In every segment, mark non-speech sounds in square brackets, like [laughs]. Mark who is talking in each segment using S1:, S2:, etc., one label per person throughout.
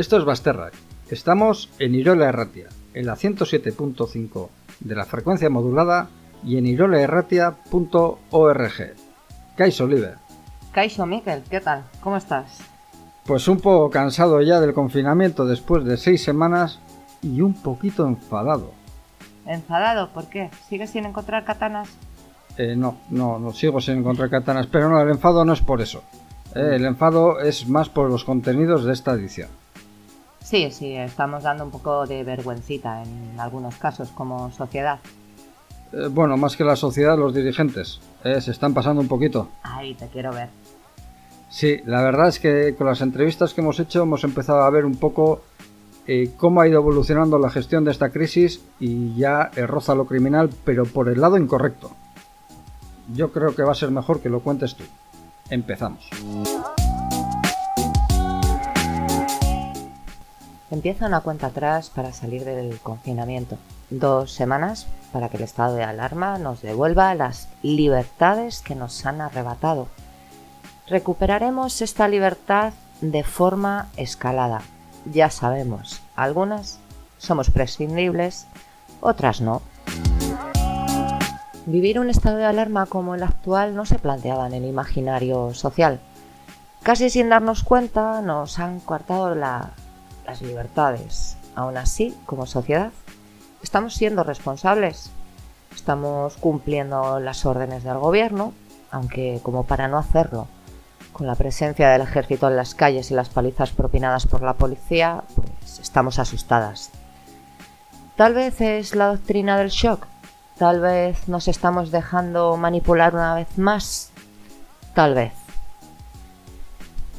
S1: Esto es Basterrac. Estamos en Irola Erratia, en la 107.5 de la frecuencia modulada y en irolaerratia.org. Kaiso Oliver.
S2: Kaiso Miquel, ¿qué tal? ¿Cómo estás?
S1: Pues un poco cansado ya del confinamiento después de seis semanas y un poquito enfadado.
S2: ¿Enfadado? ¿Por qué? ¿Sigues sin encontrar katanas?
S1: Eh, no, no, no sigo sin encontrar katanas, pero no, el enfado no es por eso. Eh, el enfado es más por los contenidos de esta edición.
S2: Sí, sí, estamos dando un poco de vergüencita en algunos casos como sociedad.
S1: Eh, bueno, más que la sociedad, los dirigentes. Eh, se están pasando un poquito.
S2: Ay, te quiero ver.
S1: Sí, la verdad es que con las entrevistas que hemos hecho hemos empezado a ver un poco eh, cómo ha ido evolucionando la gestión de esta crisis y ya roza lo criminal, pero por el lado incorrecto. Yo creo que va a ser mejor que lo cuentes tú. Empezamos.
S2: Empieza una cuenta atrás para salir del confinamiento. Dos semanas para que el estado de alarma nos devuelva las libertades que nos han arrebatado. Recuperaremos esta libertad de forma escalada. Ya sabemos, algunas somos prescindibles, otras no. Vivir un estado de alarma como el actual no se planteaba en el imaginario social. Casi sin darnos cuenta nos han coartado la las libertades. Aún así, como sociedad, estamos siendo responsables. Estamos cumpliendo las órdenes del gobierno, aunque como para no hacerlo, con la presencia del ejército en las calles y las palizas propinadas por la policía, pues estamos asustadas. Tal vez es la doctrina del shock, tal vez nos estamos dejando manipular una vez más, tal vez.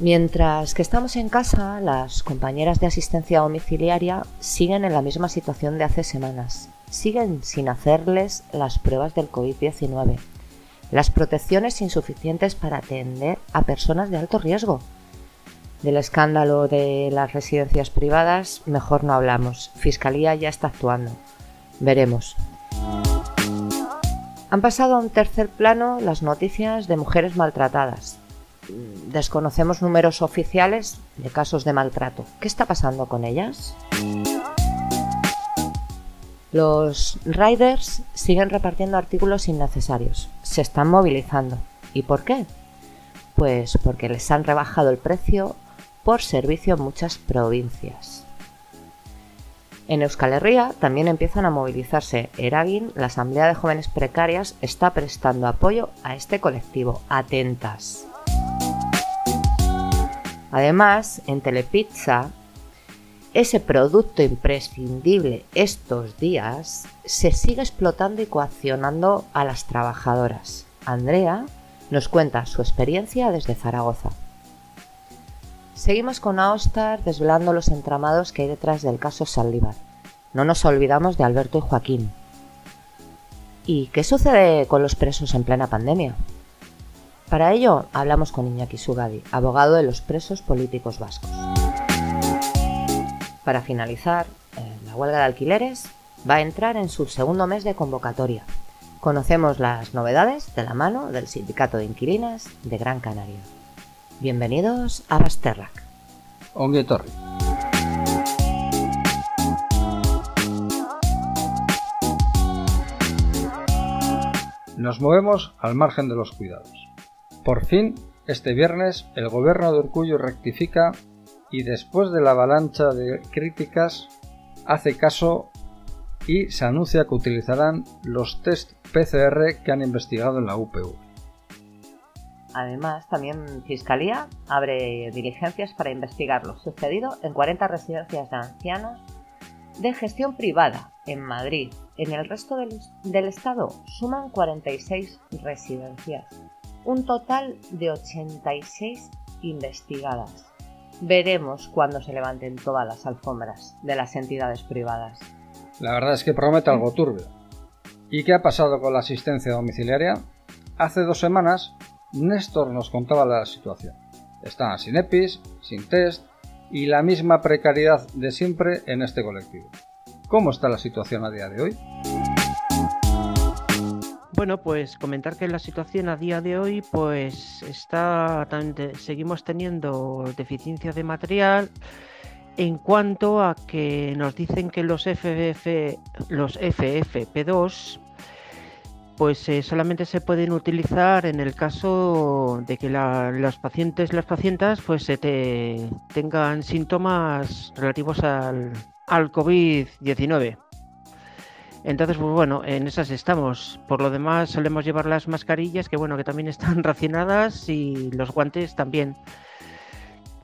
S2: Mientras que estamos en casa, las compañeras de asistencia domiciliaria siguen en la misma situación de hace semanas. Siguen sin hacerles las pruebas del COVID-19, las protecciones insuficientes para atender a personas de alto riesgo. Del escándalo de las residencias privadas, mejor no hablamos. Fiscalía ya está actuando. Veremos. Han pasado a un tercer plano las noticias de mujeres maltratadas, desconocemos números oficiales de casos de maltrato. ¿Qué está pasando con ellas? Los riders siguen repartiendo artículos innecesarios. Se están movilizando. ¿Y por qué? Pues porque les han rebajado el precio por servicio en muchas provincias. En Euskal Herria también empiezan a movilizarse. Eragin, la Asamblea de Jóvenes Precarias, está prestando apoyo a este colectivo. Atentas. Además, en Telepizza, ese producto imprescindible estos días se sigue explotando y coaccionando a las trabajadoras. Andrea nos cuenta su experiencia desde Zaragoza. Seguimos con Aostar desvelando los entramados que hay detrás del caso Saldívar. No nos olvidamos de Alberto y Joaquín. ¿Y qué sucede con los presos en plena pandemia? Para ello hablamos con Iñaki Sugadi, abogado de los presos políticos vascos. Para finalizar, eh, la huelga de alquileres va a entrar en su segundo mes de convocatoria. Conocemos las novedades de la mano del Sindicato de Inquilinas de Gran Canaria. Bienvenidos a Basterrac.
S1: Torri. Nos movemos al margen de los cuidados. Por fin, este viernes, el gobierno de Urcullo rectifica y después de la avalancha de críticas hace caso y se anuncia que utilizarán los test PCR que han investigado en la UPV.
S2: Además, también Fiscalía abre diligencias para investigar lo sucedido en 40 residencias de ancianos de gestión privada en Madrid. En el resto del, del estado suman 46 residencias un total de 86 investigadas. Veremos cuándo se levanten todas las alfombras de las entidades privadas.
S1: La verdad es que promete algo turbio. ¿Y qué ha pasado con la asistencia domiciliaria? Hace dos semanas, Néstor nos contaba la situación. Están sin EPIs, sin test y la misma precariedad de siempre en este colectivo. ¿Cómo está la situación a día de hoy?
S3: Bueno, pues comentar que la situación a día de hoy, pues está seguimos teniendo deficiencia de material, en cuanto a que nos dicen que los FFP, los FFP2 pues eh, solamente se pueden utilizar en el caso de que los pacientes las pacientes pues tengan síntomas relativos al, al COVID-19. Entonces, pues bueno, en esas estamos. Por lo demás, solemos llevar las mascarillas, que bueno, que también están [laughs] racionadas, y los guantes también.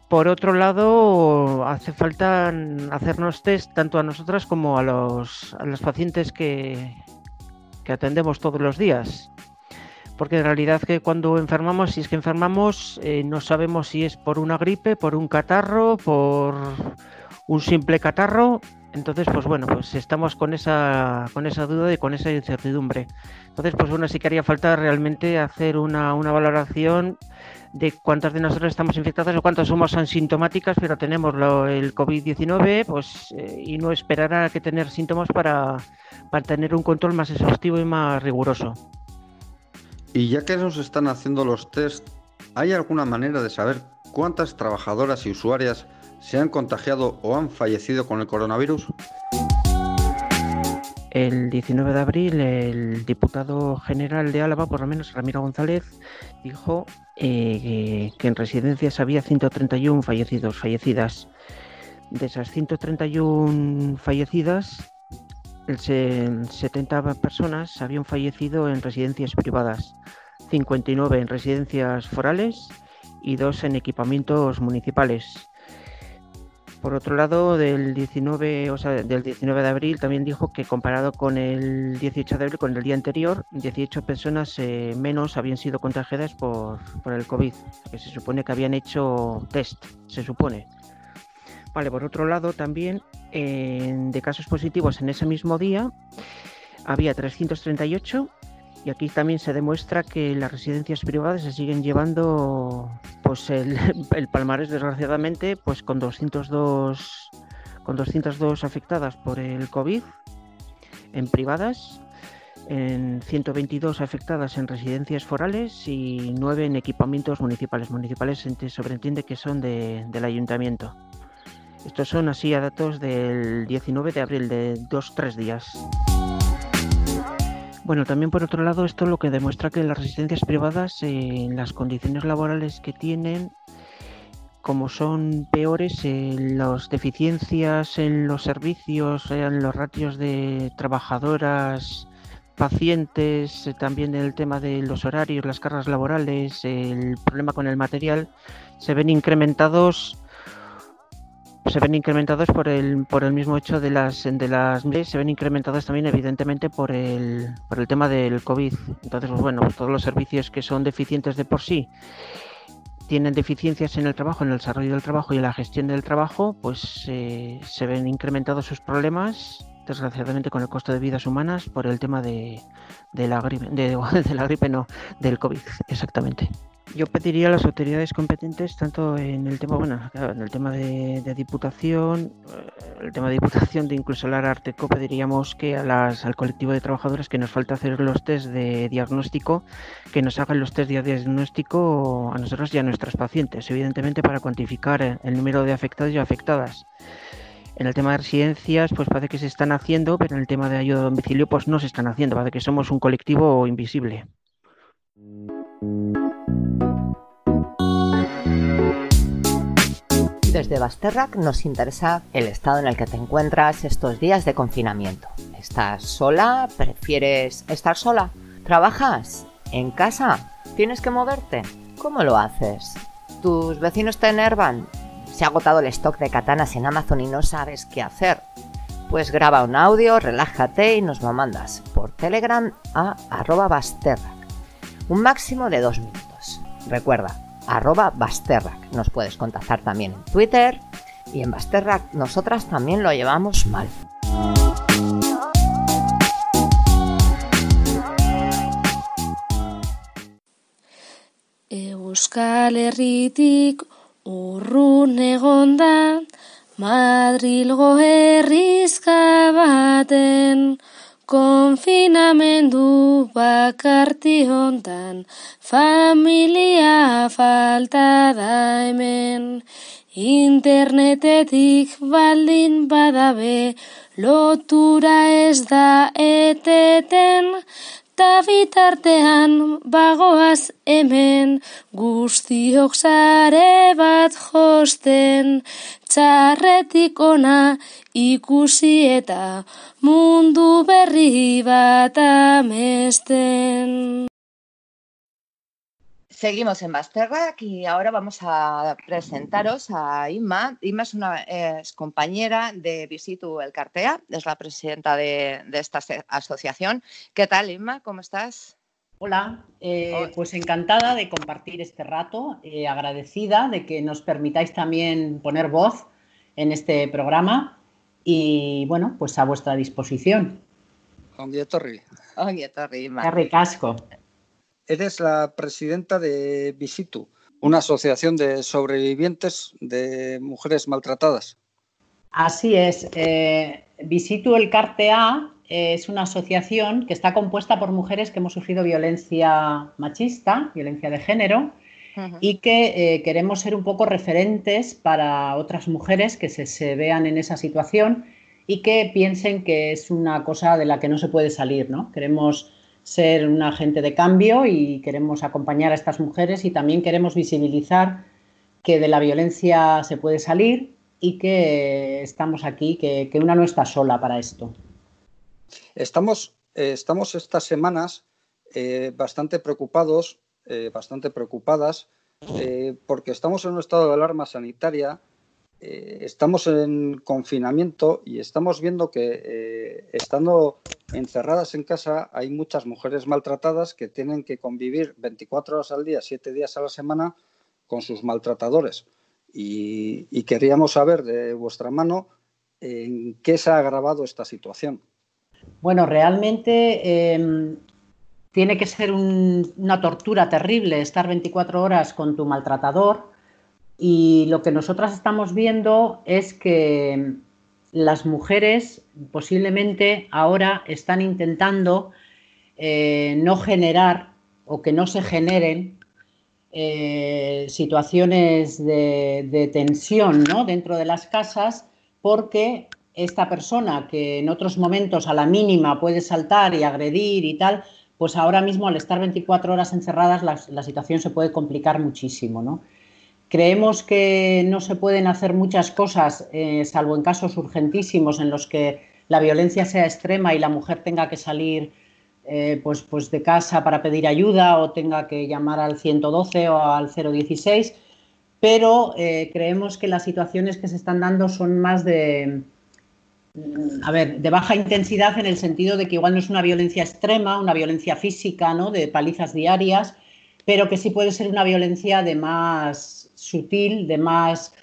S3: Por otro lado, hace falta hacernos test tanto a nosotras como a los, a los pacientes que, que atendemos todos los días. Porque en realidad que cuando enfermamos, si es que enfermamos, eh, no sabemos si es por una gripe, por un catarro, por un simple catarro. Entonces, pues bueno, pues estamos con esa, con esa duda y con esa incertidumbre. Entonces, pues bueno, sí que haría falta realmente hacer una, una valoración de cuántas de nosotros estamos infectadas o cuántas somos asintomáticas, pero tenemos el COVID-19, pues, eh, y no esperar a que tener síntomas para, para tener un control más exhaustivo y más riguroso.
S1: Y ya que nos están haciendo los test, ¿hay alguna manera de saber cuántas trabajadoras y usuarias se han contagiado o han fallecido con el coronavirus?
S3: El 19 de abril, el diputado general de Álava, por lo menos Ramiro González, dijo eh, que en residencias había 131 fallecidos, fallecidas. De esas 131 fallecidas, el 70 personas habían fallecido en residencias privadas, 59 en residencias forales y 2 en equipamientos municipales. Por otro lado, del 19, o sea, del 19 de abril también dijo que comparado con el 18 de abril, con el día anterior, 18 personas eh, menos habían sido contagiadas por, por el COVID, que se supone que habían hecho test, se supone. Vale, por otro lado, también de casos positivos en ese mismo día había 338 y aquí también se demuestra que las residencias privadas se siguen llevando pues el, [laughs] el palmarés desgraciadamente pues con 202 con 202 afectadas por el COVID en privadas en 122 afectadas en residencias forales y 9 en equipamientos municipales. Municipales se sobreentiende que son del ayuntamiento. Estos son así a datos del 19 de abril, de dos, tres días. Bueno, también por otro lado, esto lo que demuestra que las residencias privadas, en las condiciones laborales que tienen, como son peores, las deficiencias en los servicios, en los ratios de trabajadoras, pacientes, eh, también el tema de los horarios, las cargas laborales, el problema con el material, se ven incrementados se ven incrementados por el, por el mismo hecho de las de las se ven incrementados también evidentemente por el, por el tema del COVID. Entonces, pues bueno, todos los servicios que son deficientes de por sí tienen deficiencias en el trabajo, en el desarrollo del trabajo y en la gestión del trabajo, pues eh, se ven incrementados sus problemas, desgraciadamente con el costo de vidas humanas por el tema de, de la gripe, de, [laughs] de la gripe no, del COVID, exactamente. Yo pediría a las autoridades competentes, tanto en el tema, bueno, en el tema de, diputación, eh, el tema de diputación, de incluso la Arteco, pediríamos que a las, al colectivo de trabajadores que nos falta hacer los test de diagnóstico, que nos hagan los test de diagnóstico a nosotros y a nuestros pacientes, evidentemente para cuantificar el número de afectados y afectadas. En el tema de residencias, pues parece que se están haciendo, pero en el tema de ayuda a domicilio, pues no se están haciendo, parece que somos un colectivo invisible.
S2: Desde Basterrac nos interesa el estado en el que te encuentras estos días de confinamiento. ¿Estás sola? ¿Prefieres estar sola? ¿Trabajas? ¿En casa? ¿Tienes que moverte? ¿Cómo lo haces? ¿Tus vecinos te enervan? ¿Se ha agotado el stock de katanas en Amazon y no sabes qué hacer? Pues graba un audio, relájate y nos lo mandas por Telegram a arroba Basterrac. Un máximo de dos minutos. Recuerda, arroba Basterrac. Nos puedes contactar también en Twitter y en Basterrac nosotras también lo llevamos mal.
S4: Euskal Madrilgo Konfinamendu bakarti hontan, familia falta da hemen, internetetik baldin badabe, lotura ez da eteten, ta bitartean bagoaz hemen, guztiok sare bat josten, txarretik ona ikusi eta mundu berri bat amesten.
S2: Seguimos en Basterrac y ahora vamos a presentaros a Inma. Inma es una es compañera de Visitu El Cartea, es la presidenta de, de esta asociación. ¿Qué tal, Inma? ¿Cómo estás?
S5: Hola, eh, pues encantada de compartir este rato, eh, agradecida de que nos permitáis también poner voz en este programa y bueno, pues a vuestra disposición.
S6: Ongi etorri.
S2: Ongi etorri, Inma.
S5: Qué ricasco.
S6: Eres la presidenta de Visitu, una asociación de sobrevivientes de mujeres maltratadas.
S5: Así es. Eh, Visitu el Cartea es una asociación que está compuesta por mujeres que hemos sufrido violencia machista, violencia de género, uh -huh. y que eh, queremos ser un poco referentes para otras mujeres que se, se, vean en esa situación y que piensen que es una cosa de la que no se puede salir, ¿no? Queremos ser un agente de cambio y queremos acompañar a estas mujeres y también queremos visibilizar que de la violencia se puede salir y que estamos aquí, que, que una no está sola para esto.
S6: Estamos, eh, estamos estas semanas eh, bastante preocupados, eh, bastante preocupadas, porque estamos en un estado de alarma sanitaria, eh, estamos en confinamiento y estamos viendo que eh, estando encerradas en casa hay muchas mujeres maltratadas que tienen que convivir 24 horas al día, 7 días a la semana con sus maltratadores. Y, queríamos saber de vuestra mano en qué se ha agravado esta situación.
S5: Bueno, realmente eh, tiene que ser un, una tortura terrible estar 24 horas con tu maltratador y lo que nosotras estamos viendo es que las mujeres posiblemente ahora están intentando eh, no generar o que no se generen eh, situaciones de, tensión ¿no? dentro de las casas porque esta persona que en otros momentos a la mínima puede saltar y agredir y tal, pues ahora mismo al estar 24 horas encerradas la, la situación se puede complicar muchísimo. ¿no? Creemos que no se pueden hacer muchas cosas, eh, salvo en casos urgentísimos en los que la violencia sea extrema y la mujer tenga que salir eh, pues, pues de casa para pedir ayuda o tenga que llamar al 112 o al 016, pero eh, creemos que las situaciones que se están dando son más de, a ver, de baja intensidad en el sentido de que igual no es una violencia extrema, una violencia física, ¿no? De palizas diarias, pero que sí puede ser una violencia de más sutil, de más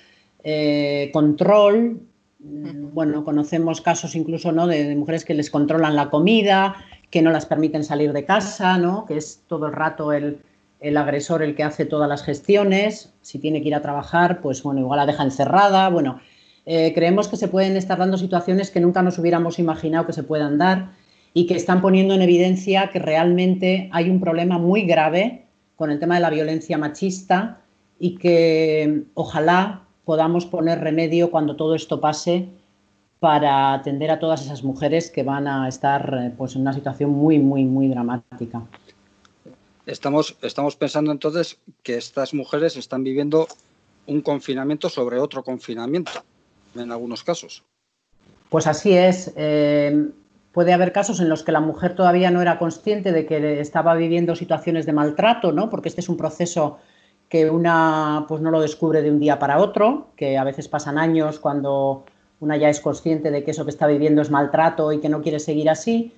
S5: eh, control. Bueno, conocemos casos incluso ¿no? de, de, mujeres que les controlan la comida, que no las permiten salir de casa, ¿no? que es todo el rato el, el agresor el que hace todas las gestiones. Si tiene que ir a trabajar, pues bueno, igual la deja encerrada. Bueno, eh, creemos que se pueden estar dando situaciones que nunca nos hubiéramos imaginado que se puedan dar y que están poniendo en evidencia que realmente hay un problema muy grave con el tema de la violencia machista y que ojalá podamos poner remedio cuando todo esto pase para atender a todas esas mujeres que van a estar pues, en una situación muy, muy, muy dramática.
S6: Estamos, estamos pensando entonces que estas mujeres están viviendo un confinamiento sobre otro confinamiento, en algunos casos.
S5: Pues así es. Eh, puede haber casos en los que la mujer todavía no era consciente de que estaba viviendo situaciones de maltrato, ¿no? Porque este es un proceso que una pues no lo descubre de un día para otro, que a veces pasan años cuando una ya es consciente de que eso que está viviendo es maltrato y que no quiere seguir así.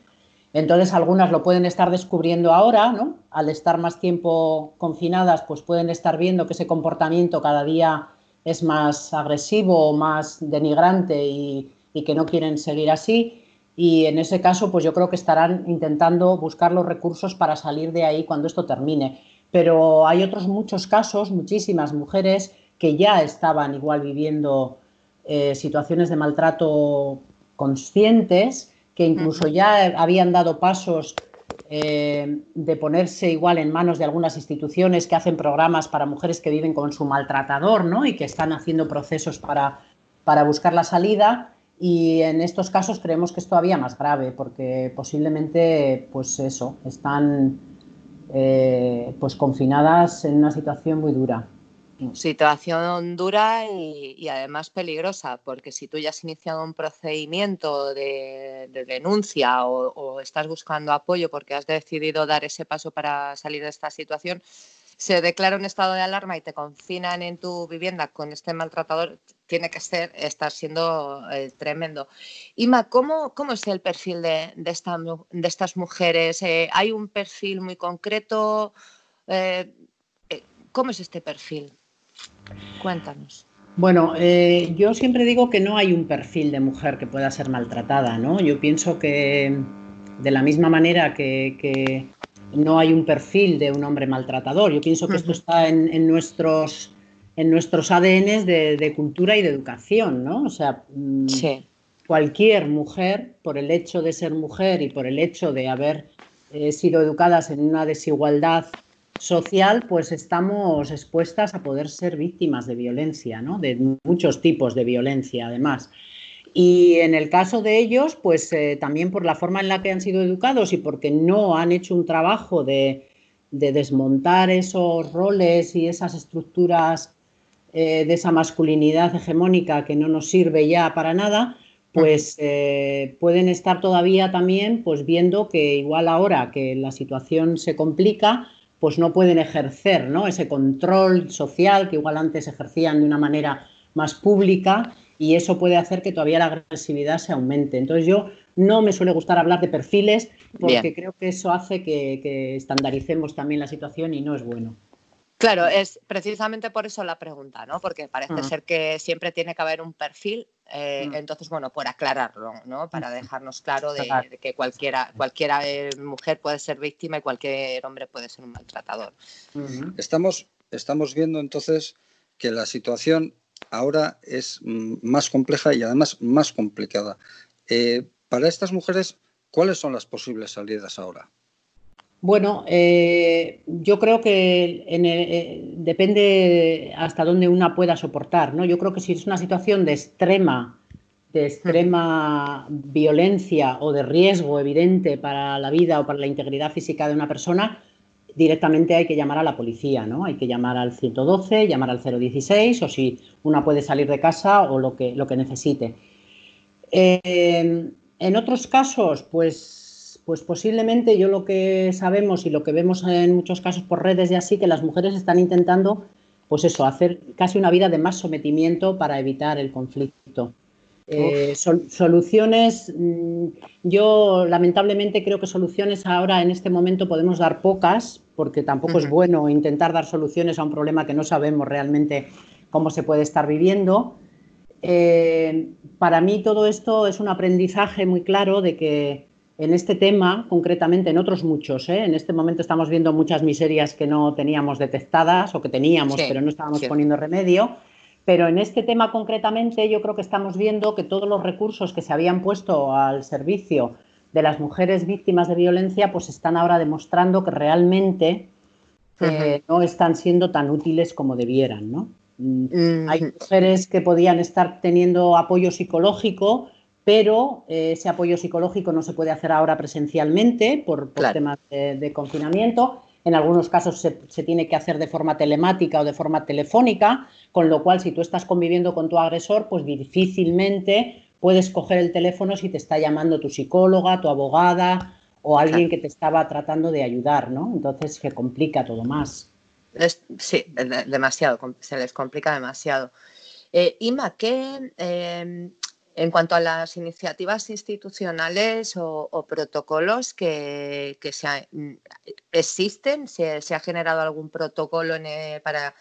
S5: Entonces algunas lo pueden estar descubriendo ahora, ¿no? Al estar más tiempo confinadas, pues pueden estar viendo que ese comportamiento cada día es más agresivo o más denigrante y, y que no quieren seguir así. Y en ese caso, pues yo creo que estarán intentando buscar los recursos para salir de ahí cuando esto termine pero hay otros muchos casos, muchísimas mujeres que ya estaban igual viviendo eh, situaciones de maltrato conscientes, que incluso ya habían dado pasos eh, de ponerse igual en manos de algunas instituciones que hacen programas para mujeres que viven con su maltratador ¿no? y que están haciendo procesos para, para buscar la salida. Y en estos casos creemos que es todavía más grave porque posiblemente, pues eso, están eh, pues confinadas en una situación muy dura.
S2: Situación dura y, además peligrosa, porque si tú ya has iniciado un procedimiento de, denuncia o, estás buscando apoyo porque has decidido dar ese paso para salir de esta situación, se declara un estado de alarma y te confinan en tu vivienda con este maltratador, tiene que ser, estar siendo eh, tremendo. Ima, ¿cómo, ¿cómo, es el perfil de, de, estas mujeres? Eh, ¿Hay un perfil muy concreto? Eh, ¿Cómo es este perfil? Cuéntanos.
S5: Bueno, eh, yo siempre digo que no hay un perfil de mujer que pueda ser maltratada, ¿no? Yo pienso que de la misma manera que, no hay un perfil de un hombre maltratador, yo pienso que esto está en, nuestros en nuestros ADNs de, cultura y de educación, ¿no? O sea, mm, cualquier mujer, por el hecho de ser mujer y por el hecho de haber eh, sido educadas en una desigualdad social, pues estamos expuestas a poder ser víctimas de violencia, ¿no? de muchos tipos de violencia además. Y en el caso de ellos, pues eh, también por la forma en la que han sido educados y porque no han hecho un trabajo de, desmontar esos roles y esas estructuras eh, de esa masculinidad hegemónica que no nos sirve ya para nada, pues eh, pueden estar todavía también pues viendo que igual ahora que la situación se complica, pues no pueden ejercer ¿no? ese control social que igual antes ejercían de una manera más pública y eso puede hacer que todavía la agresividad se aumente. Entonces yo no me suele gustar hablar de perfiles porque creo que eso hace que, estandaricemos también la situación y no es bueno.
S2: Claro, es precisamente por eso la pregunta, ¿no? Porque parece ah. ser que siempre tiene que haber un perfil eh, mm. Entonces, bueno, por aclararlo, ¿no? Para dejarnos claro de, que cualquiera, cualquiera eh, mujer puede ser víctima y cualquier hombre puede ser un maltratador.
S6: Estamos, estamos viendo entonces que la situación ahora es mm, más compleja y además más complicada. Eh, para estas mujeres, ¿cuáles son las posibles salidas ahora?
S5: Bueno, eh, yo creo que eh, depende hasta dónde una pueda soportar, ¿no? Yo creo que si es una situación de extrema, de extrema violencia o de riesgo evidente para la vida o para la integridad física de una persona, directamente hay que llamar a la policía, ¿no? Hay que llamar al 112, llamar al 016 o si una puede salir de casa o lo que, lo que necesite. Eh, en otros casos, pues pues posiblemente yo lo que sabemos y lo que vemos en muchos casos por redes y así, que las mujeres están intentando, pues eso, hacer casi una vida de más sometimiento para evitar el conflicto. Eh, soluciones, mm, yo lamentablemente creo que soluciones ahora en este momento podemos dar pocas, porque tampoco es bueno intentar dar soluciones a un problema que no sabemos realmente cómo se puede estar viviendo. Eh, para mí todo esto es un aprendizaje muy claro de que en este tema, concretamente, en otros muchos, ¿eh? en este momento estamos viendo muchas miserias que no teníamos detectadas o que teníamos, pero no estábamos poniendo remedio. Pero en este tema concretamente yo creo que estamos viendo que todos los recursos que se habían puesto al servicio de las mujeres víctimas de violencia, pues están ahora demostrando que realmente eh, no están siendo tan útiles como debieran. ¿no? Mm, hay mujeres que podían estar teniendo apoyo psicológico, pero eh, ese apoyo psicológico no se puede hacer ahora presencialmente por, temas de, confinamiento. En algunos casos se, tiene que hacer de forma telemática o de forma telefónica, con lo cual si tú estás conviviendo con tu agresor, pues difícilmente puedes coger el teléfono si te está llamando tu psicóloga, tu abogada o alguien que te estaba tratando de ayudar, ¿no? Entonces se complica todo más.
S2: sí, demasiado, se les complica demasiado. Eh, Ima, ¿qué, em, en cuanto a las iniciativas institucionales o, protocolos que, mm, existen, ¿Se, ha generado algún protocolo eh, para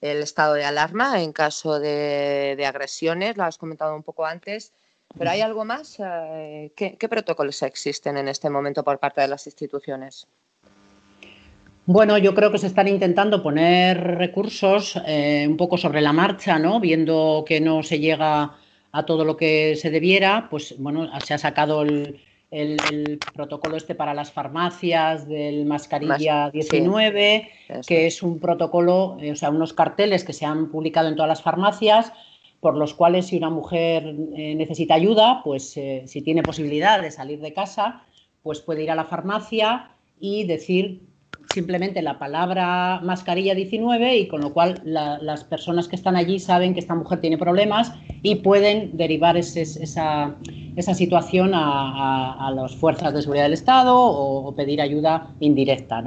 S2: el estado de alarma en caso de, agresiones, lo has comentado un poco antes, pero ¿hay algo más? Eh, ¿Qué, protocolos existen en este momento por parte de las instituciones?
S5: Bueno, yo creo que se están intentando poner recursos eh, un poco sobre la marcha, ¿no? Viendo que no se llega a todo lo que se debiera, pues bueno, se ha sacado el, el, protocolo este para las farmacias del mascarilla 19, que es un protocolo, eh, o sea, unos carteles que se han publicado en todas las farmacias por los cuales si una mujer eh, necesita ayuda, pues eh, si tiene posibilidad de salir de casa, pues puede ir a la farmacia y decir simplemente la palabra mascarilla 19 y con lo cual las personas que están allí saben que esta mujer tiene problemas y pueden derivar esa, situación a, las fuerzas de seguridad del Estado o, pedir ayuda indirecta.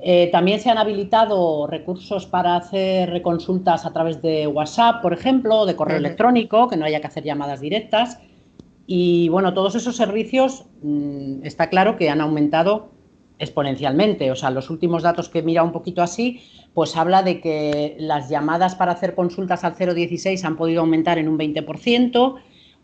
S5: Eh, también se han habilitado recursos para hacer consultas a través de WhatsApp, por ejemplo, de correo electrónico, que no haya que hacer llamadas directas. Y bueno, todos esos servicios mm, está claro que han aumentado exponencialmente. O sea, los últimos datos que he mirado un poquito así, pues habla de que las llamadas para hacer consultas al 016 han podido aumentar en un 20%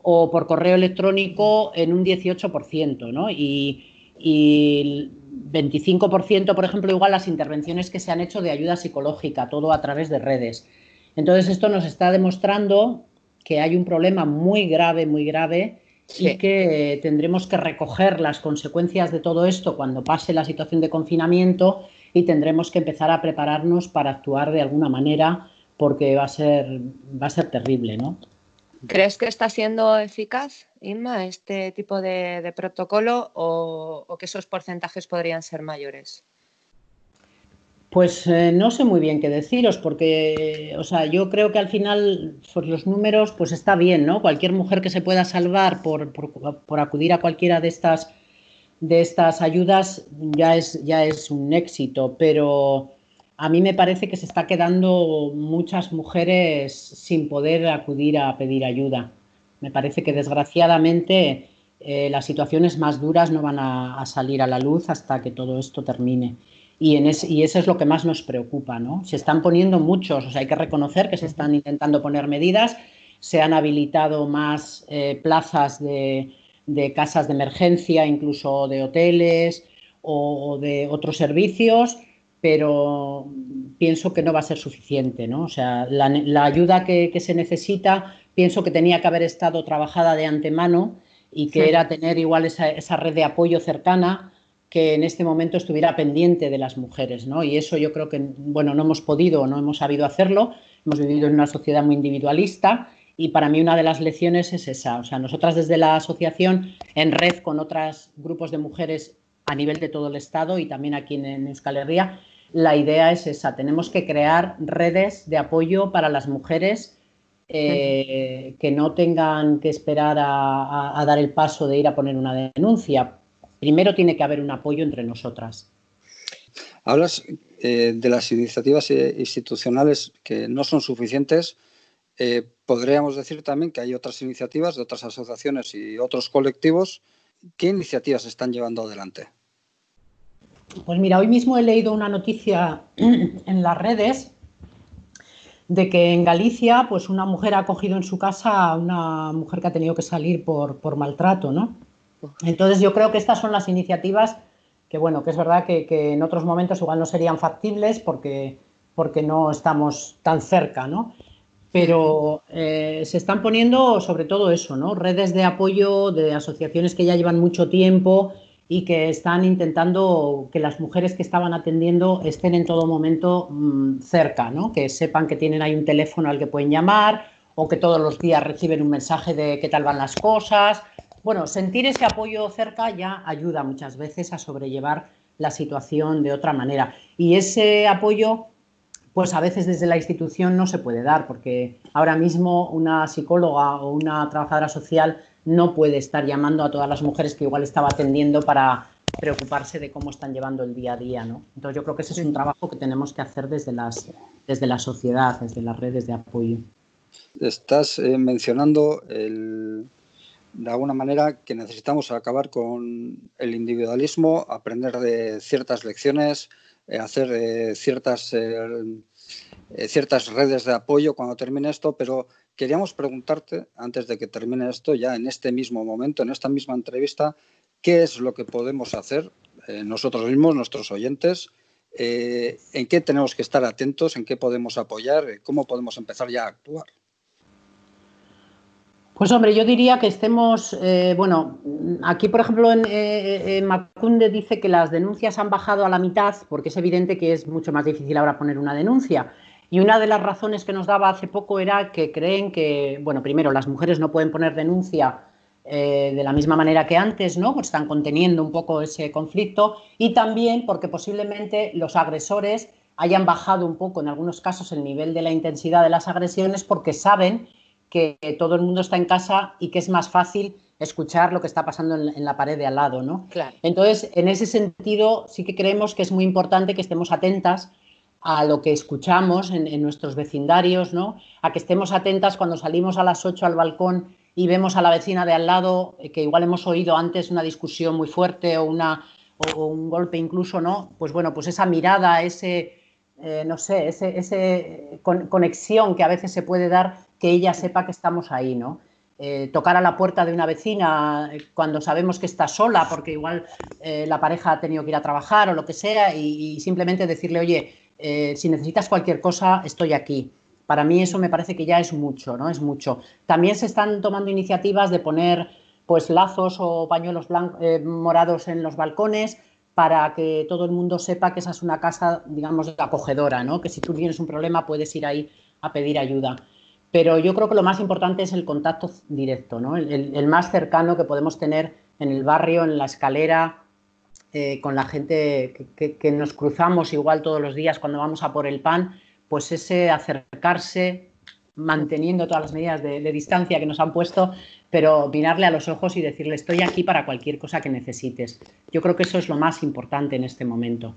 S5: o por correo electrónico en un 18%, ¿no? Y, y 25%, por ejemplo, igual las intervenciones que se han hecho de ayuda psicológica, todo a través de redes. Entonces, esto nos está demostrando que hay un problema muy grave, muy grave y que tendremos que recoger las consecuencias de todo esto cuando pase la situación de confinamiento y tendremos que empezar a prepararnos para actuar de alguna manera porque va a ser, va a ser terrible, ¿no?
S2: ¿Crees que está siendo eficaz, Inma, este tipo de, protocolo o que esos porcentajes podrían ser mayores?
S5: Pues eh, no sé muy bien qué deciros, porque, o sea, yo creo que al final, por los números, pues está bien, ¿no? Cualquier mujer que se pueda salvar por, acudir a cualquiera de estas, de estas ayudas ya es, ya es un éxito, pero a mí me parece que se está quedando muchas mujeres sin poder acudir a pedir ayuda. Me parece que desgraciadamente eh, las situaciones más duras no van a salir a la luz hasta que todo esto termine. Y, en y eso es lo que más nos preocupa, ¿no? Se están poniendo muchos, o sea, hay que reconocer que se están intentando poner medidas, se han habilitado más eh, plazas de, casas de emergencia, incluso de hoteles o, de otros servicios, pero pienso que no va a ser suficiente, ¿no? O sea, la, ayuda que, se necesita, pienso que tenía que haber estado trabajada de antemano y que era tener igual esa, esa red de apoyo cercana que en este momento estuviera pendiente de las mujeres, ¿no? Y eso yo creo que, bueno, no hemos podido, no hemos sabido hacerlo, hemos vivido en una sociedad muy individualista y para mí una de las lecciones es esa, o sea, nosotras desde la asociación, en red con otros grupos de mujeres a nivel de todo el Estado y también aquí en, Euskal Herria, la idea es esa, tenemos que crear redes de apoyo para las mujeres eh, que no tengan que esperar a dar el paso de ir a poner una denuncia, primero tiene que haber un apoyo entre nosotras.
S6: Hablas eh, de las iniciativas eh, institucionales que no son suficientes. Eh, podríamos decir también que hay otras iniciativas de otras asociaciones y otros colectivos. ¿Qué iniciativas están llevando adelante?
S5: Pues mira, hoy mismo he leído una noticia [clears throat] en las redes de que en Galicia, pues una mujer ha cogido en su casa a una mujer que ha tenido que salir por, por maltrato, ¿no? Entonces yo creo que estas son las iniciativas que, bueno, que es verdad que, en otros momentos igual no serían factibles porque, porque no estamos tan cerca, ¿no? Pero eh, se están poniendo sobre todo eso, ¿no? Redes de apoyo de asociaciones que ya llevan mucho tiempo y que están intentando que las mujeres que estaban atendiendo estén en todo momento mm, cerca, ¿no? Que sepan que tienen ahí un teléfono al que pueden llamar o que todos los días reciben un mensaje de qué tal van las cosas bueno, sentir ese apoyo cerca ya ayuda muchas veces a sobrellevar la situación de otra manera. Y ese apoyo, pues a veces desde la institución no se puede dar, porque ahora mismo una psicóloga o una trabajadora social no puede estar llamando a todas las mujeres que igual estaba atendiendo para preocuparse de cómo están llevando el día a día, ¿no? Entonces yo creo que ese es un trabajo que tenemos que hacer desde las desde la sociedad, desde las redes de apoyo.
S6: Estás eh, mencionando el, de alguna manera que necesitamos acabar con el individualismo, aprender de ciertas lecciones, eh, hacer eh, ciertas, eh, ciertas redes de apoyo cuando termine esto, pero queríamos preguntarte, antes de que termine esto, ya en este mismo momento, en esta misma entrevista, qué es lo que podemos hacer nosotros mismos, nuestros oyentes, en qué tenemos que estar atentos, en qué podemos apoyar, cómo podemos empezar ya a actuar.
S5: Pues hombre, yo diría que estemos, eh, bueno, aquí por ejemplo en, eh, Macunde dice que las denuncias han bajado a la mitad porque es evidente que es mucho más difícil ahora poner una denuncia. Y una de las razones que nos daba hace poco era que creen que, bueno, primero las mujeres no pueden poner denuncia eh, de la misma manera que antes, ¿no? Porque están conteniendo un poco ese conflicto y también porque posiblemente los agresores hayan bajado un poco en algunos casos el nivel de la intensidad de las agresiones porque saben que todo el mundo está en casa y que es más fácil escuchar lo que está pasando en, la pared de al lado, ¿no? Entonces, en ese sentido, sí que creemos que es muy importante que estemos atentas a lo que escuchamos en, nuestros vecindarios, ¿no? A que estemos atentas cuando salimos a las 8 al balcón y vemos a la vecina de al lado, eh, que igual hemos oído antes una discusión muy fuerte o, una, o, un golpe incluso, ¿no? Pues bueno, pues esa mirada, ese, eh, no sé, ese, ese conexión que a veces se puede dar que ella sepa que estamos ahí, ¿no? Eh, tocar a la puerta de una vecina eh, cuando sabemos que está sola, porque igual eh, la pareja ha tenido que ir a trabajar o lo que sea, y, simplemente decirle, oye, si necesitas cualquier cosa, estoy aquí. Para mí eso me parece que ya es mucho, ¿no? Es mucho. También se están tomando iniciativas de poner pues lazos o pañuelos morados en los balcones para que todo el mundo sepa que esa es una casa, digamos, acogedora, ¿no? Que si tú tienes un problema puedes ir ahí a pedir ayuda. Pero yo creo que lo más importante es el contacto directo, el, más cercano que podemos tener en el barrio, en la escalera, eh, con la gente que, nos cruzamos igual todos los días cuando vamos a por el pan, pues ese acercarse manteniendo todas las medidas de, de, distancia que nos han puesto, pero mirarle a los ojos y decirle estoy aquí para cualquier cosa que necesites. Yo creo que eso es lo más importante en este momento.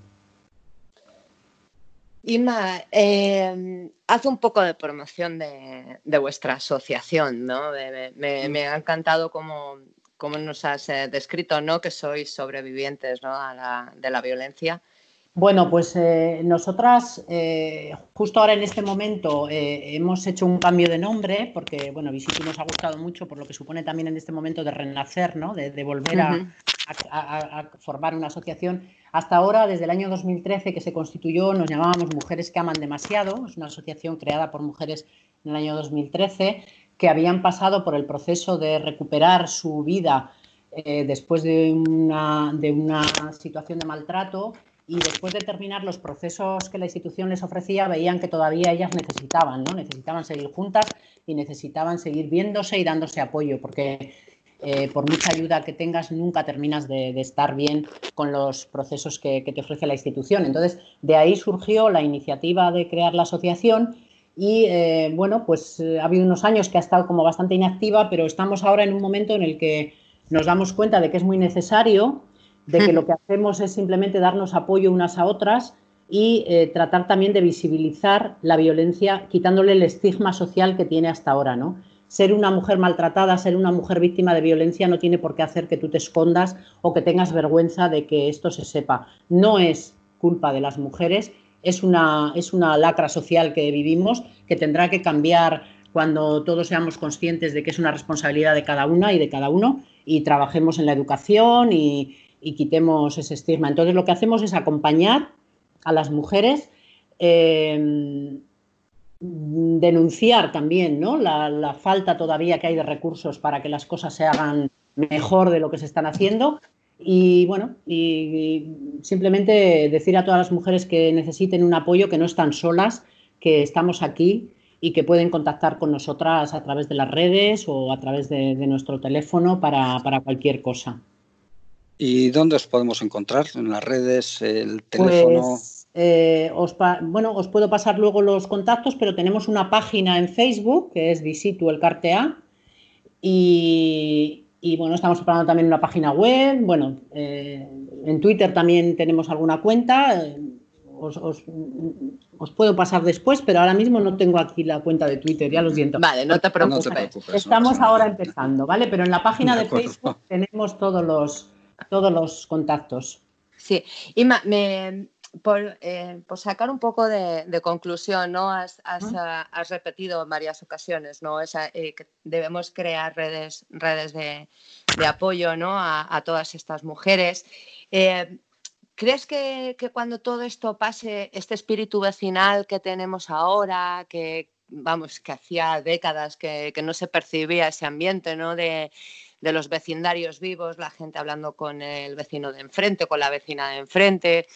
S2: Inma, eh, haz un poco de promoción de, vuestra asociación, ¿no? me, ha encantado cómo, nos has eh, descrito, ¿no? Que sois sobrevivientes de la violencia.
S5: Bueno, pues eh, nosotras eh, justo ahora en este momento hemos hecho un cambio de nombre porque, bueno, Visiti nos ha gustado mucho por lo que supone también en este momento de renacer, ¿no? De, volver a, formar una asociación hasta ahora, desde el año 2013 que se constituyó, nos llamábamos Mujeres que Aman Demasiado. Es una asociación creada por mujeres en el año 2013 que habían pasado por el proceso de recuperar su vida eh, después de una, de una situación de maltrato y después de terminar los procesos que la institución les ofrecía, veían que todavía ellas necesitaban, ¿no? Necesitaban seguir juntas y necesitaban seguir viéndose y dándose apoyo, porque eh, por mucha ayuda que tengas, nunca terminas de, estar bien con los procesos que, te ofrece la institución. Entonces, de ahí surgió la iniciativa de crear la asociación y, eh, bueno, pues eh, ha habido unos años que ha estado como bastante inactiva, pero estamos ahora en un momento en el que nos damos cuenta de que es muy necesario, de que lo que hacemos es simplemente darnos apoyo unas a otras y tratar también de visibilizar la violencia, quitándole el estigma social que tiene hasta ahora, ¿no? Ser una mujer maltratada, ser una mujer víctima de violencia no tiene por qué hacer que tú te escondas o que tengas vergüenza de que esto se sepa. No es culpa de las mujeres, es una, es una lacra social que vivimos que tendrá que cambiar cuando todos seamos conscientes de que es una responsabilidad de cada una y de cada uno y trabajemos en la educación y, quitemos ese estigma. Entonces lo que hacemos es acompañar a las mujeres. Eh, denunciar también ¿no? la, falta todavía que hay de recursos para que las cosas se hagan mejor de lo que se están haciendo. Y bueno, y, simplemente decir a todas las mujeres que necesiten un apoyo, que no están solas, que estamos aquí y que pueden contactar con nosotras a través de las redes o a través de, nuestro teléfono para, cualquier cosa.
S6: ¿Y dónde os podemos encontrar? ¿En las redes? ¿El teléfono?
S5: Pues, eh, os, bueno, os puedo pasar luego los contactos, pero tenemos una página en Facebook que es Visitu el Cartea y, bueno, estamos preparando también una página web. Bueno, eh, en Twitter también tenemos alguna cuenta. Os, puedo pasar después, pero ahora mismo no tengo aquí la cuenta de Twitter, ya lo siento.
S2: Vale, no te preocupes.
S5: Estamos ahora empezando, ¿vale? Pero en la página de, Facebook tenemos todos los, todos los contactos.
S2: Sí, y me, eh, por, sacar un poco de, conclusión, ¿no? Has, ah, repetido en varias ocasiones, ¿no? Eh, que debemos crear redes, redes de, apoyo, ¿no? A, todas estas mujeres. Eh, ¿Crees que, cuando todo esto pase, este espíritu vecinal que tenemos ahora, que vamos, que hacía décadas que, no se percibía ese ambiente, ¿no? De, los vecindarios vivos, la gente hablando con el vecino de enfrente, con la vecina de enfrente.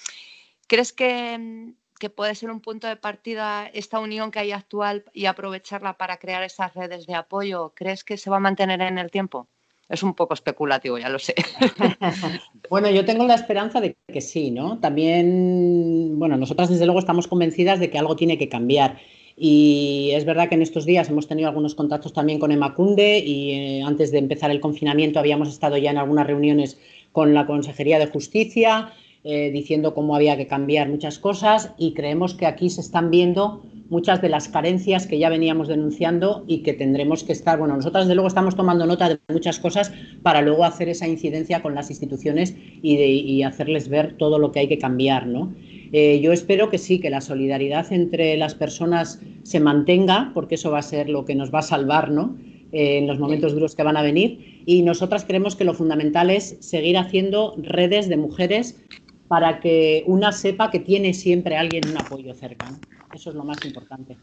S2: ¿Crees que, que puede ser un punto de partida esta unión que hay actual y aprovecharla para crear esas redes de apoyo? ¿Crees que se va a mantener en el tiempo? Es un poco especulativo, ya lo sé. [laughs]
S5: bueno, yo tengo la esperanza de que sí, ¿no? También, bueno, nosotras desde luego estamos convencidas de que algo tiene que cambiar. Y es verdad que en estos días hemos tenido algunos contactos también con Emacunde y eh, antes de empezar el confinamiento habíamos estado ya en algunas reuniones con la Consejería de Justicia eh, diciendo cómo había que cambiar muchas cosas y creemos que aquí se están viendo muchas de las carencias que ya veníamos denunciando y que tendremos que estar, bueno, nosotros desde luego estamos tomando nota de muchas cosas para luego hacer esa incidencia con las instituciones y, hacerles ver todo lo que hay que cambiar, ¿no? Eh, yo espero que sí, que la solidaridad entre las personas se mantenga, porque eso va a ser lo que nos va a salvar, ¿no? Eh, en los momentos duros que van a venir. Y nosotras creemos que lo fundamental es seguir haciendo redes de mujeres para que una sepa que tiene siempre alguien un apoyo cercano. Eso es lo más importante.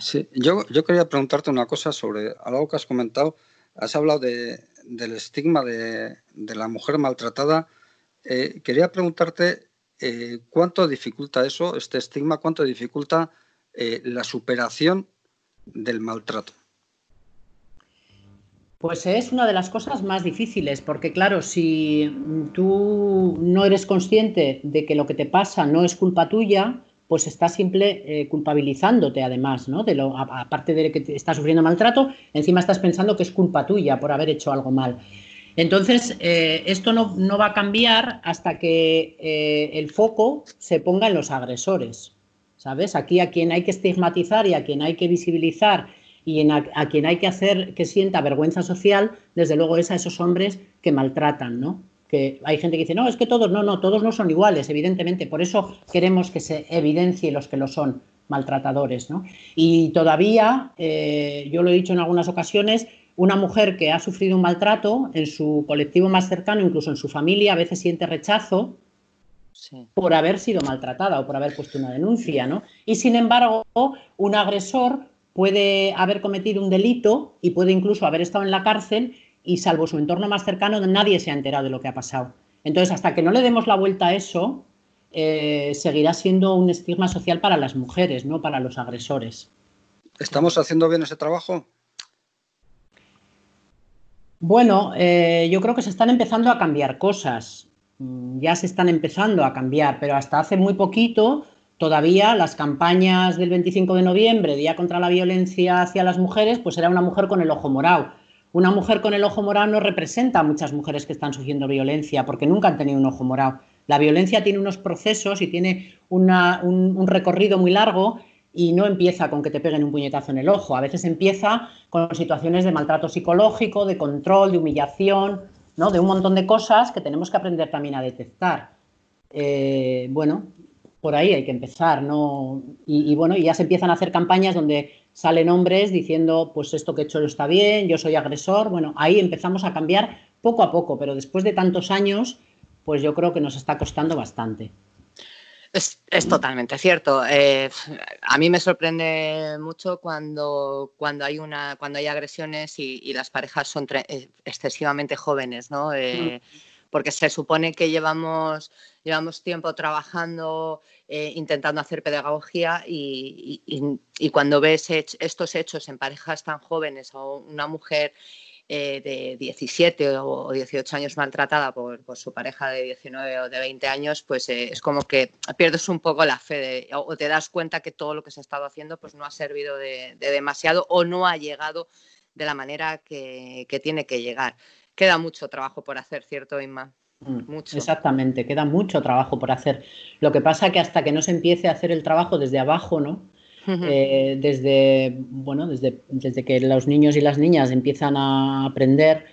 S1: Sí, yo, yo quería preguntarte una cosa sobre algo que has comentado. Has hablado del estigma de, la mujer maltratada. Eh, quería preguntarte eh, cuánto dificulta eso, este estigma, cuánto dificulta eh, la superación del maltrato.
S5: Pues es una de las cosas más difíciles, porque claro, si tú no eres consciente de que lo que te pasa no es culpa tuya, pues estás siempre eh, culpabilizándote además, ¿no? De lo, aparte de que estás sufriendo maltrato, encima estás pensando que es culpa tuya por haber hecho algo mal. Entonces, eh, esto no, va a cambiar hasta que eh, el foco se ponga en los agresores, ¿sabes? Aquí a quien hay que estigmatizar y a quien hay que visibilizar y a, quien hay que hacer que sienta vergüenza social, desde luego es a esos hombres que maltratan, ¿no? Que hay gente que dice, no, es que todos, no, no, todos no son iguales, evidentemente, por eso queremos que se evidencie los que lo son maltratadores, ¿no? Y todavía, eh, yo lo he dicho en algunas ocasiones, una mujer que ha sufrido un maltrato en su colectivo más cercano, incluso en su familia, a veces siente rechazo por haber sido maltratada o por haber puesto una denuncia, ¿no? Y sin embargo, un agresor puede haber cometido un delito y puede incluso haber estado en la cárcel y salvo su entorno más cercano nadie se ha enterado de lo que ha pasado. Entonces, hasta que no le demos la vuelta a eso, eh, seguirá siendo un estigma social para las mujeres, no para los agresores.
S1: ¿Estamos haciendo bien ese trabajo?
S5: Bueno, eh, yo creo que se están empezando a cambiar cosas. Mm, ya se están empezando a cambiar, pero hasta hace muy poquito todavía las campañas del 25 de noviembre, Día contra la Violencia hacia las Mujeres, pues era una mujer con el ojo morado. Una mujer con el ojo morado no representa a muchas mujeres que están sufriendo violencia porque nunca han tenido un ojo morado. La violencia tiene unos procesos y tiene un, un, recorrido muy largo y no empieza con que te peguen un puñetazo en el ojo. A veces empieza con situaciones de maltrato psicológico, de control, de humillación, ¿no? de un montón de cosas que tenemos que aprender también a detectar. Eh, bueno, por ahí hay que empezar, ¿no? Y, bueno, ya se empiezan a hacer campañas donde salen hombres diciendo, pues esto que he hecho no está bien, yo soy agresor. Bueno, ahí empezamos a cambiar poco a poco, pero después de tantos años, pues yo creo que nos está costando bastante.
S2: Es, totalmente cierto. Eh, a mí me sorprende mucho cuando, cuando, hay, una, cuando hay agresiones y, las parejas son eh, excesivamente jóvenes, ¿no? Eh, mm porque se supone que llevamos, llevamos tiempo trabajando, eh, intentando hacer pedagogía y, cuando ves estos hechos en parejas tan jóvenes o una mujer eh, de 17 o 18 años maltratada por, su pareja de 19 o de 20 años, pues eh, es como que pierdes un poco la fe o te das cuenta que todo lo que se ha estado haciendo pues no ha servido de, demasiado o no ha llegado de la manera que tiene que llegar queda mucho trabajo por hacer, ¿cierto, Inma?
S5: Mm, mucho. Exactamente, queda mucho trabajo por hacer. Lo que pasa que hasta que no se empiece a hacer el trabajo desde abajo, ¿no? Eh, desde, bueno, desde, desde que los niños y las niñas empiezan a aprender,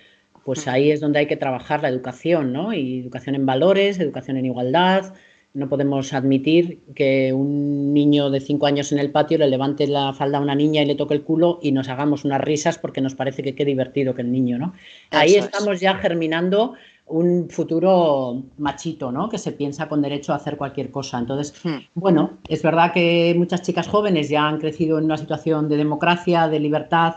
S5: pues ahí es donde hay que trabajar la educación, ¿no? Y educación en valores, educación en igualdad, no podemos admitir que un niño de cinco años en el patio le levante la falda a una niña y le toque el culo y nos hagamos unas risas porque nos parece que qué divertido que el niño, ¿no? Ahí estamos ya germinando un futuro machito, ¿no? Que se piensa con derecho a hacer cualquier cosa. Entonces, hmm. bueno, es verdad que muchas chicas jóvenes ya han crecido en una situación de democracia, de libertad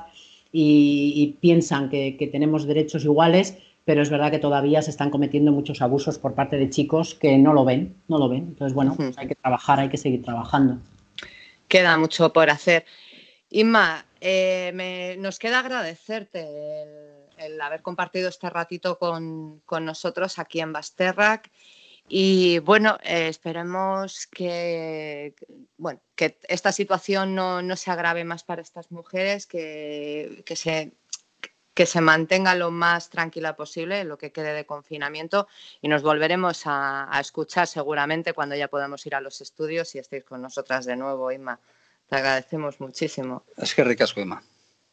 S5: y, piensan que, tenemos derechos iguales, pero es verdad que todavía se están cometiendo muchos abusos por parte de chicos que no lo ven, no lo ven. Entonces, bueno, pues hay que trabajar, hay que seguir trabajando.
S2: Queda mucho por hacer. Inma, eh, nos queda agradecerte el, haber compartido este ratito con, nosotros aquí en Basterrac. Y bueno, eh, esperemos que, bueno, que esta situación no, se agrave más para estas mujeres, que, se, que se mantenga lo más tranquila posible lo que quede de confinamiento y nos volveremos a, a, escuchar seguramente cuando ya podamos ir a los estudios y estéis con nosotras de nuevo, Inma. Te agradecemos muchísimo.
S1: Es que ricas, Inma.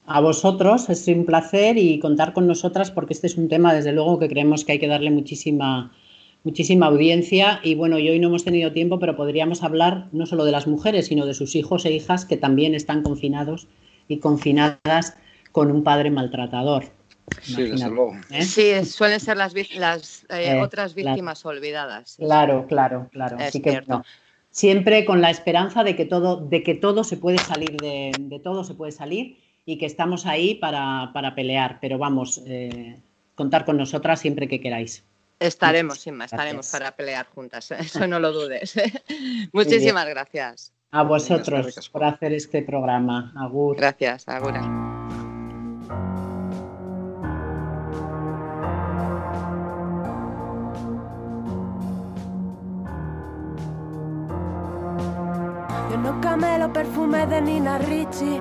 S5: A vosotros, es un placer y contar con nosotras porque este es un tema, desde luego, que creemos que hay que darle muchísima, muchísima audiencia. Y bueno, hoy no hemos tenido tiempo, pero podríamos hablar no solo de las mujeres, sino de sus hijos e hijas que también están confinados y confinadas con un padre maltratador.
S1: Sí, desde luego.
S2: ¿eh? Sí, suelen ser las, las eh, eh, otras víctimas olvidadas.
S5: Claro, claro, claro. Así que siempre con la esperanza de que todo, de que todo se puede salir de, de todo se puede salir y que estamos ahí para, pelear. Pero vamos, eh, contar con nosotras siempre que queráis.
S2: Estaremos, sin más, estaremos para pelear juntas, [laughs] eso no lo dudes. [laughs] Muchísimas gracias.
S5: A vosotros por hacer este programa. Agur.
S2: Gracias, Agur.
S7: Camelo perfume de Nina Ricci,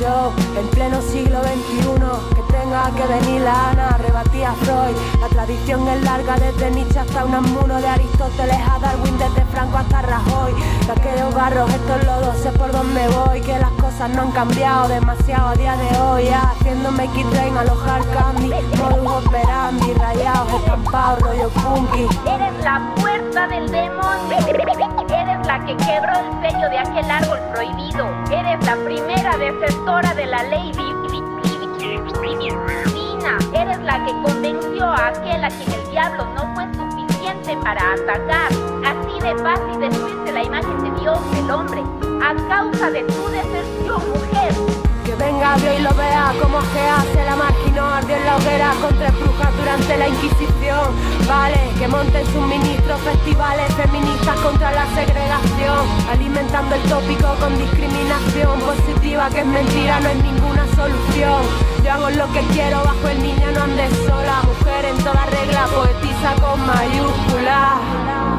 S7: Yo, en pleno siglo XXI, que tenga que venir la Ana, rebatía Freud. La tradición es larga desde Nietzsche hasta un amuno de Aristóteles a Darwin, desde Franco hasta Rajoy. De aquellos barros, estos lodos, sé por dónde voy, que las cosas no han cambiado demasiado a día de hoy. Haciéndome X-Train, alojar candy, modus operandi, rayados, estampados, rollo funky.
S8: Eres la puerta del demonio la que quebró el sello de aquel árbol prohibido. Eres la primera defensora de la ley divina. Eres la que convenció a aquel a quien el diablo no fue suficiente para atacar. Así de fácil destruirse la imagen de Dios, el hombre, a causa de tu deserción, mujer.
S7: Venga Dios y lo vea como que hace la máquina ardió en la hoguera contra brujas durante la Inquisición. Vale, que monten sus ministros festivales feministas contra la segregación, alimentando el tópico con discriminación positiva que es mentira, no es ninguna solución. Yo hago lo que quiero bajo el niño, no andes sola, mujer en toda regla, poetiza con mayúsculas.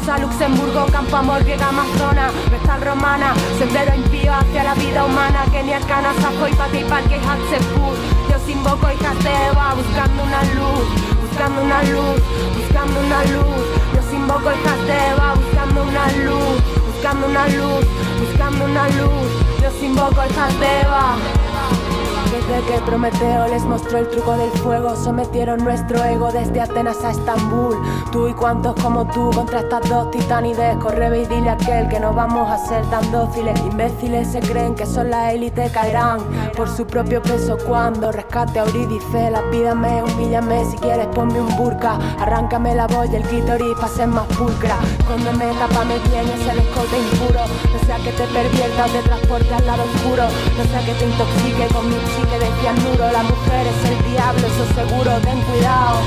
S7: Rosa, Luxemburgo, Campo Amor, Griega, Amazona, Vestal Romana, Sendero impío hacia la vida humana, Kenia, Cana, Safoy, Pati, Parque, Hatsepur. Yo invoco hijas de buscando una luz, buscando una luz, buscando una luz. Yo invoco hijas de buscando una luz, buscando una luz, buscando una luz. Yo invoco hijas de. Desde que Prometeo les mostró el truco del fuego, sometieron nuestro ego desde Atenas a Estambul. Tú y cuantos como tú contra estas dos titanides, corre y dile a aquel que no vamos a ser tan dóciles. Imbéciles se creen que son la élite, caerán por su propio peso cuando rescate a Eurídice. La pídame, humíllame, si quieres ponme un burka, arráncame la y el clítoris para ser más pulcra. Escóndeme, tápame bien ese escote impuro, no sea que te pervierta o te transporte al lado oscuro, no sea que te intoxique con mi que decía el muro, la mujer es el diablo, eso seguro, ten cuidado.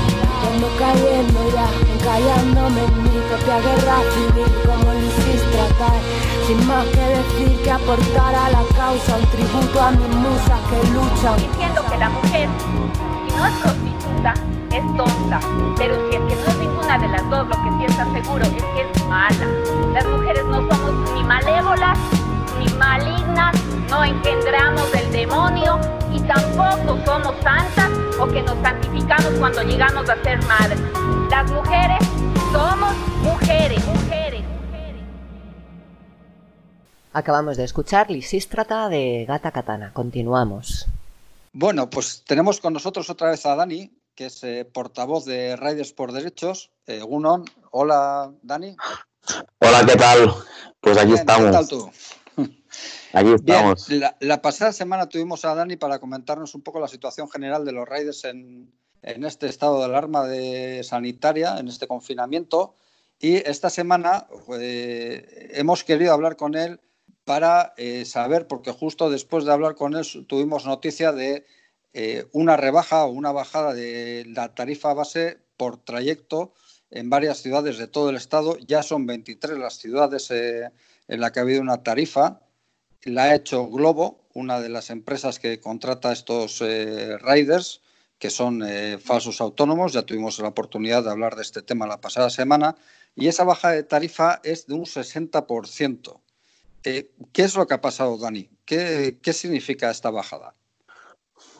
S7: Ando cayendo ya, encallándome en mi propia guerra civil, como lo hiciste tratar, sin más que decir que aportar a la causa, un tributo a mis musas que luchan.
S8: Diciendo que la mujer, si no es prostituta, es tonta. Pero si es que no es ninguna de las dos, lo que sí está seguro es que es mala. Las mujeres no somos ni malévolas ni malignas, no engendramos del demonio y tampoco somos santas o que nos santificamos cuando llegamos a ser madres. Las mujeres somos mujeres, mujeres.
S2: Acabamos de escuchar Lisístrata de Gata Katana. Continuamos.
S1: Bueno, pues tenemos con nosotros otra vez a Dani, que es eh, portavoz de Riders por Derechos. Eh, Gunon, hola Dani.
S9: Hola, ¿qué tal? Pues aquí
S1: Bien,
S9: estamos.
S1: ¿Qué tal tú?
S9: Aquí
S1: Bien, la, la pasada semana tuvimos a Dani para comentarnos un poco la situación general de los Riders en, en este estado de alarma de sanitaria, en este confinamiento. Y esta semana eh, hemos querido hablar con él para eh, saber, porque justo después de hablar con él tuvimos noticia de eh, una rebaja o una bajada de la tarifa base por trayecto en varias ciudades de todo el estado. Ya son 23 las ciudades en las que ha habido una tarifa. La ha hecho Globo, una de las empresas que contrata estos eh, riders, que son eh, falsos autónomos. Ya tuvimos la oportunidad de hablar de este tema la pasada semana. Y esa baja de tarifa es de un 60%. Eh, ¿Qué es lo que ha pasado, Dani? ¿Qué, qué significa esta bajada?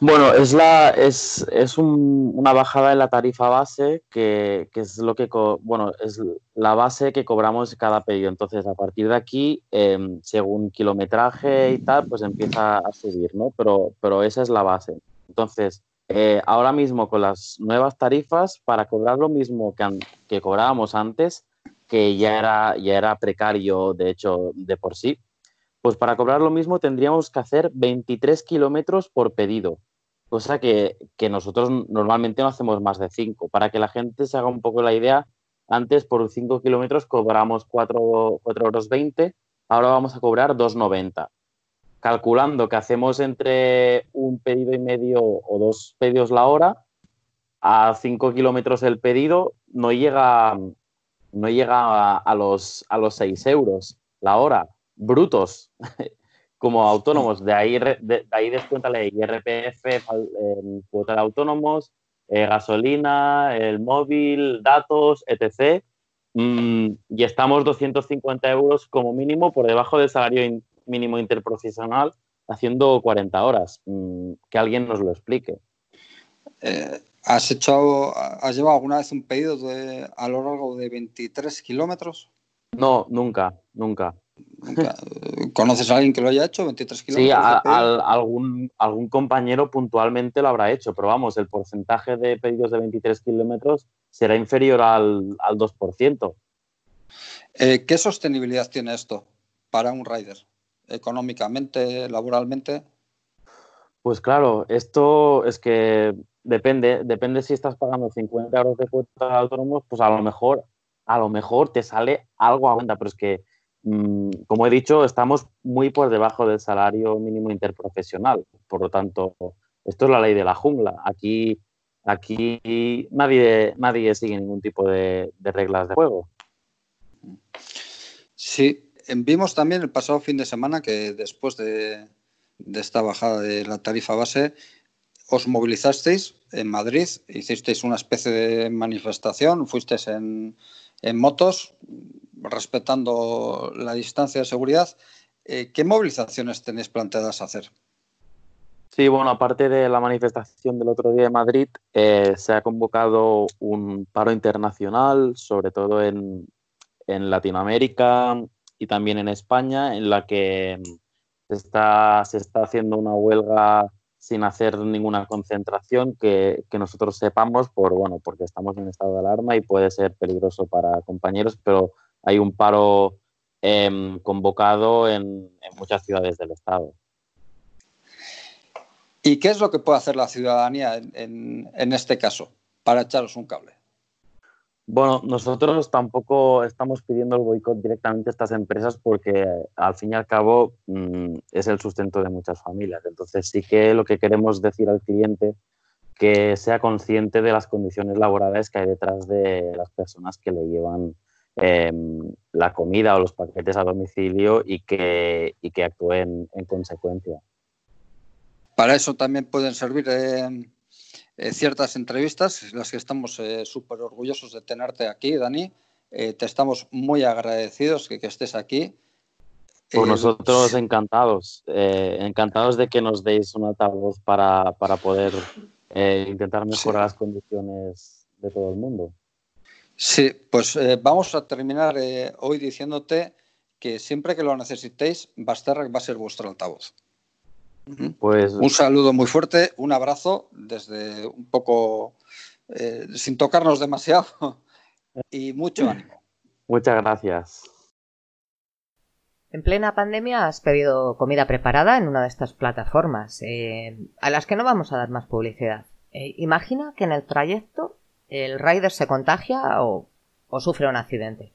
S9: Bueno, es la es, es un- una bajada en la tarifa base que, que es lo que bueno, es la base que cobramos cada pedido. Entonces, a partir de aquí, em, según kilometraje y tal, pues empieza a subir, ¿no? Pero, pero esa es la base. Entonces, eh, ahora mismo con las nuevas tarifas, para cobrar lo mismo que, que cobrábamos antes, que ya era, ya era precario, de hecho, de por sí, pues para cobrar lo mismo tendríamos que hacer 23 kilómetros por pedido, cosa que, nosotros normalmente no hacemos más de 5. Para que la gente se haga un poco la idea, antes por 5 kilómetros cobramos 4, 4 euros 20, ahora vamos a cobrar 2,90. Calculando que hacemos entre un pedido y medio o dos pedidos la hora, a 5 kilómetros el pedido no llega, no llega a, a los, a los 6 euros la hora, brutos, [laughs] como autónomos. De ahí, de, de ahí descuéntale IRPF, eh, cuota de autónomos, eh, gasolina, el móvil, datos, etc. Mm, y estamos 250 euros como mínimo por debajo del salario in- mínimo interprofesional haciendo 40 horas. Mm, que alguien nos lo explique.
S1: Eh, ¿has, hecho, ¿Has llevado alguna vez un pedido de, a lo largo de 23 kilómetros?
S9: No, nunca, nunca.
S1: ¿Conoces a alguien que lo haya hecho? 23
S9: Sí,
S1: kilómetros.
S9: a- al- algún, algún compañero puntualmente lo habrá hecho, pero vamos, el porcentaje de pedidos de 23 kilómetros será inferior al, al 2%.
S1: Eh, ¿Qué sostenibilidad tiene esto para un rider? Económicamente, laboralmente.
S9: Pues claro, esto es que depende, depende si estás pagando 50 euros de cuota de autónomos, pues a lo mejor, a lo mejor te sale algo a cuenta, pero es que, como he dicho, estamos muy por debajo del salario mínimo interprofesional. Por lo tanto, esto es la ley de la jungla. Aquí, aquí nadie, nadie sigue ningún tipo de, de reglas de juego.
S1: Sí, eh, vimos también el pasado fin de semana que después de, de esta bajada de la tarifa base, os movilizasteis en Madrid, hicisteis una especie de manifestación, fuisteis en, en motos, respetando la distancia de seguridad. Eh, ¿Qué movilizaciones tenéis planteadas hacer?
S9: Sí, bueno, aparte de la manifestación del otro día en Madrid, eh, se ha convocado un paro internacional, sobre todo en, en Latinoamérica y también en España, en la que se está, se está haciendo una huelga sin hacer ninguna concentración que, que nosotros sepamos, por, bueno, porque estamos en estado de alarma y puede ser peligroso para compañeros, pero hay un paro em, convocado en, en muchas ciudades del Estado.
S1: ¿Y qué es lo que puede hacer la ciudadanía en, en, en este caso para echaros un cable?
S9: Bueno, nosotros tampoco estamos pidiendo el boicot directamente a estas empresas porque al fin y al cabo mmm, es el sustento de muchas familias. Entonces sí que lo que queremos decir al cliente que sea consciente de las condiciones laborales que hay detrás de las personas que le llevan eh, la comida o los paquetes a domicilio y que, y que actúen en consecuencia.
S1: Para eso también pueden servir eh, eh, ciertas entrevistas, las que estamos eh, súper orgullosos de tenerte aquí, Dani. te estamos muy agradecidos que, que estés aquí.
S9: Por nosotros encantados, encantados de que nos deis un altavoz para, para poder intentar mejorar las condiciones de todo el mundo.
S1: Sí, pues vamos a terminar hoy diciéndote que siempre que lo necesitéis, Basterra va a ser vuestro altavoz. Pues un saludo muy fuerte, un abrazo desde un poco eh, sin tocarnos demasiado [laughs] y mucho ánimo.
S9: Muchas gracias.
S2: En plena pandemia has pedido comida preparada en una de estas plataformas, eh, a las que no vamos a dar más publicidad. Eh, imagina que en el trayecto el rider se contagia o, sufre un accidente.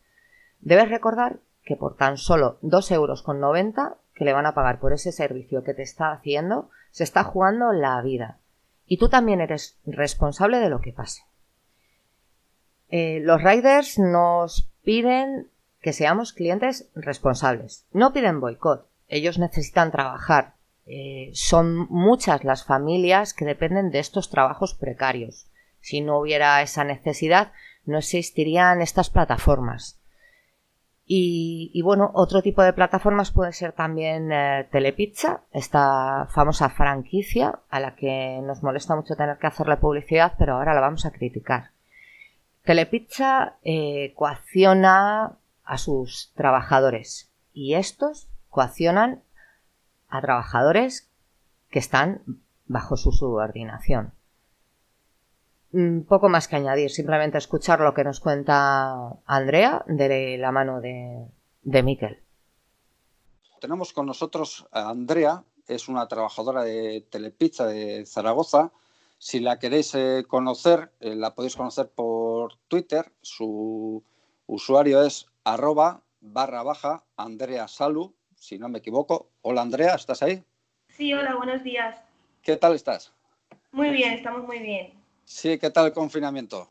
S2: Debes recordar que por tan solo 2,90 euros que le van a pagar por ese servicio que te está haciendo, se está jugando la vida. Y tú también eres responsable de lo que pase. Eh, los riders nos piden que seamos clientes responsables. No piden boicot. Ellos necesitan trabajar. Eh, son muchas las familias que dependen de estos trabajos precarios. Si no hubiera esa necesidad, no existirían estas plataformas. Y, bueno, otro tipo de plataformas puede ser también eh, Telepizza, esta famosa franquicia a la que nos molesta mucho tener que hacerle publicidad, pero ahora la vamos a criticar. Telepizza eh, coacciona a sus trabajadores y estos coaccionan a trabajadores que están bajo su subordinación. Mm, poco más que añadir, simplemente escuchar lo que nos cuenta Andrea de la mano de, de Miquel.
S1: Tenemos con nosotros a Andrea, es una trabajadora de Telepizza de Zaragoza. Si la queréis eh, conocer, eh, la podéis conocer por Twitter. Su usuario es arroba barra baja Andrea Salu, si no me equivoco. Hola Andrea, ¿estás ahí?
S10: Sí, hola, buenos días.
S1: ¿Qué tal estás?
S10: Muy bien, estamos muy bien.
S1: Sí, ¿qué tal el confinamiento?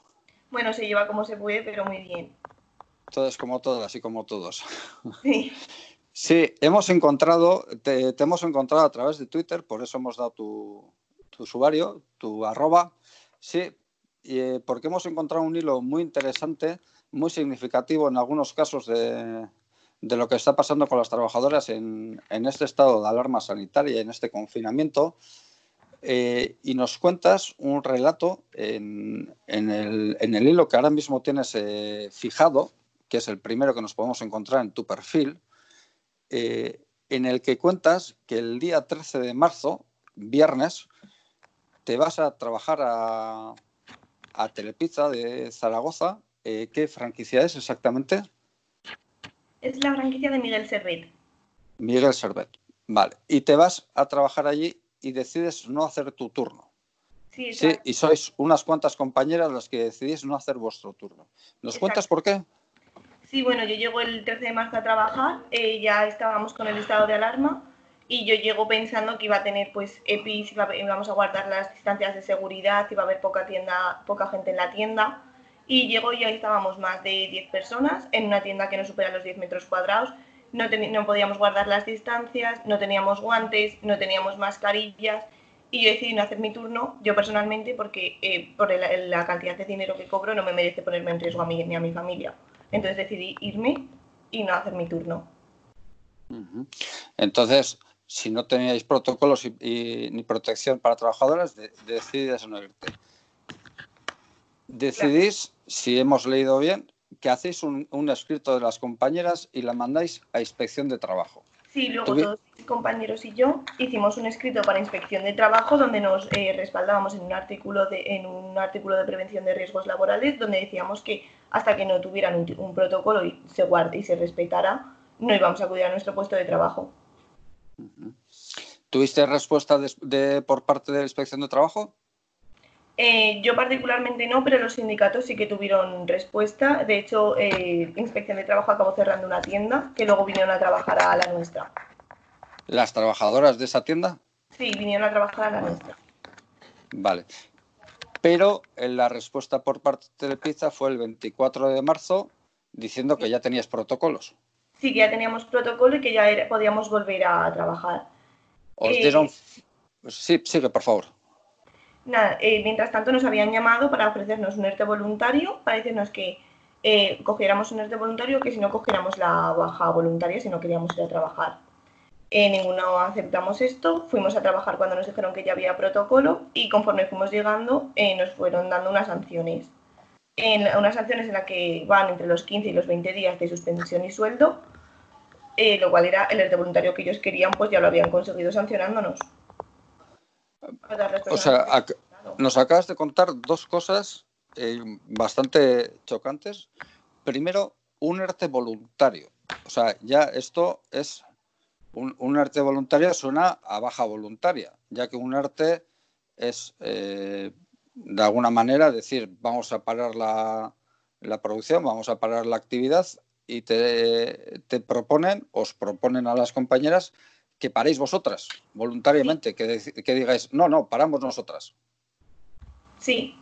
S10: Bueno, se lleva como se puede, pero muy bien.
S1: Todos como todas y como todos. Sí. [laughs] Sí, hemos encontrado, te, hemos encontrado a través de Twitter, por eso hemos dado tu, usuario, tu arroba. Sí, eh, porque hemos encontrado un hilo muy interesante, muy significativo en algunos casos de, lo que está pasando con las trabajadoras en, en, este estado de alarma sanitaria, en este confinamiento. Eh, y nos cuentas un relato en, el, hilo que ahora mismo tienes eh, fijado, que es el primero que nos podemos encontrar en tu perfil, eh, en el que cuentas que el día 13 de marzo, viernes, te vas a trabajar a, a Telepizza de Zaragoza. ¿Qué franquicia es exactamente?
S10: Es la franquicia de Miguel Servet.
S1: Miguel Servet, vale. Y te vas a trabajar allí y decides no hacer tu turno. Sí, y sois unas cuantas compañeras las que decidís no hacer vuestro turno. ¿Nos cuentas por qué?
S10: Sí, bueno, yo llego el 13 de marzo a trabajar, eh, ya estábamos con el estado de alarma y yo llego pensando que iba a tener pues EPIs, íbamos a guardar las distancias de seguridad, iba a haber poca, tienda, poca gente en la tienda y llego y ahí estábamos más de 10 personas en una tienda que no supera los 10 metros cuadrados no, no podíamos guardar las distancias, no teníamos guantes, no teníamos mascarillas y yo decidí no hacer mi turno, yo personalmente, porque eh, por la cantidad de dinero que cobro no me merece ponerme en riesgo a mí ni a mi familia. Entonces decidí irme y no hacer mi turno.
S1: Entonces, si no teníais protocolos y, ni protección para trabajadoras, decidís no irte. Decidís, si hemos leído bien, que hacéis un, escrito de las compañeras y la mandáis a inspección de trabajo.
S10: Sí, luego todos mis compañeros y yo hicimos un escrito para inspección de trabajo donde nos eh, respaldábamos en un artículo de en un artículo de prevención de riesgos laborales donde decíamos que hasta que no tuvieran un, protocolo y se guarde y se respetara no íbamos a acudir a nuestro puesto de trabajo.
S1: ¿Tuviste respuesta de, por parte de la inspección de trabajo?
S10: Eh, yo particularmente no, pero los sindicatos sí que tuvieron respuesta. De hecho, eh, Inspección de Trabajo acabó cerrando una tienda que luego vinieron a trabajar a la nuestra.
S1: ¿Las trabajadoras de esa tienda?
S10: Sí, vinieron a trabajar a la nuestra.
S1: Vale. Pero la respuesta por parte de Pizza fue el 24 de marzo diciendo que ya tenías protocolos.
S10: Sí, que ya teníamos protocolo y que ya podíamos volver a trabajar.
S1: Os eh, dieron... Sí, sigue, por favor.
S10: Nada, eh, mientras tanto nos habían llamado para ofrecernos un ERTE voluntario, para decirnos que eh, cogiéramos un ERTE voluntario, que si no cogiéramos la baja voluntaria, si no queríamos ir a trabajar. Eh, ninguno aceptamos esto, fuimos a trabajar cuando nos dijeron que ya había protocolo y conforme fuimos llegando eh, nos fueron dando unas sanciones. Unas sanciones en las que van entre los 15 y los 20 días de suspensión y sueldo, lo cual era el ERTE voluntario que ellos querían, pues ya lo habían conseguido sancionándonos.
S1: O sea, nos acabas de contar dos cosas bastante chocantes. Primero, un ERTE voluntario. O sea, ya esto es un, arte voluntario suena a baja voluntaria, ya que un arte es, eh, de alguna manera, decir, vamos a parar la, producción, vamos a parar la actividad y te, proponen, os proponen a las compañeras que paréis vosotras voluntariamente, que, que digáis, no, no, paramos nosotras.
S10: Sí,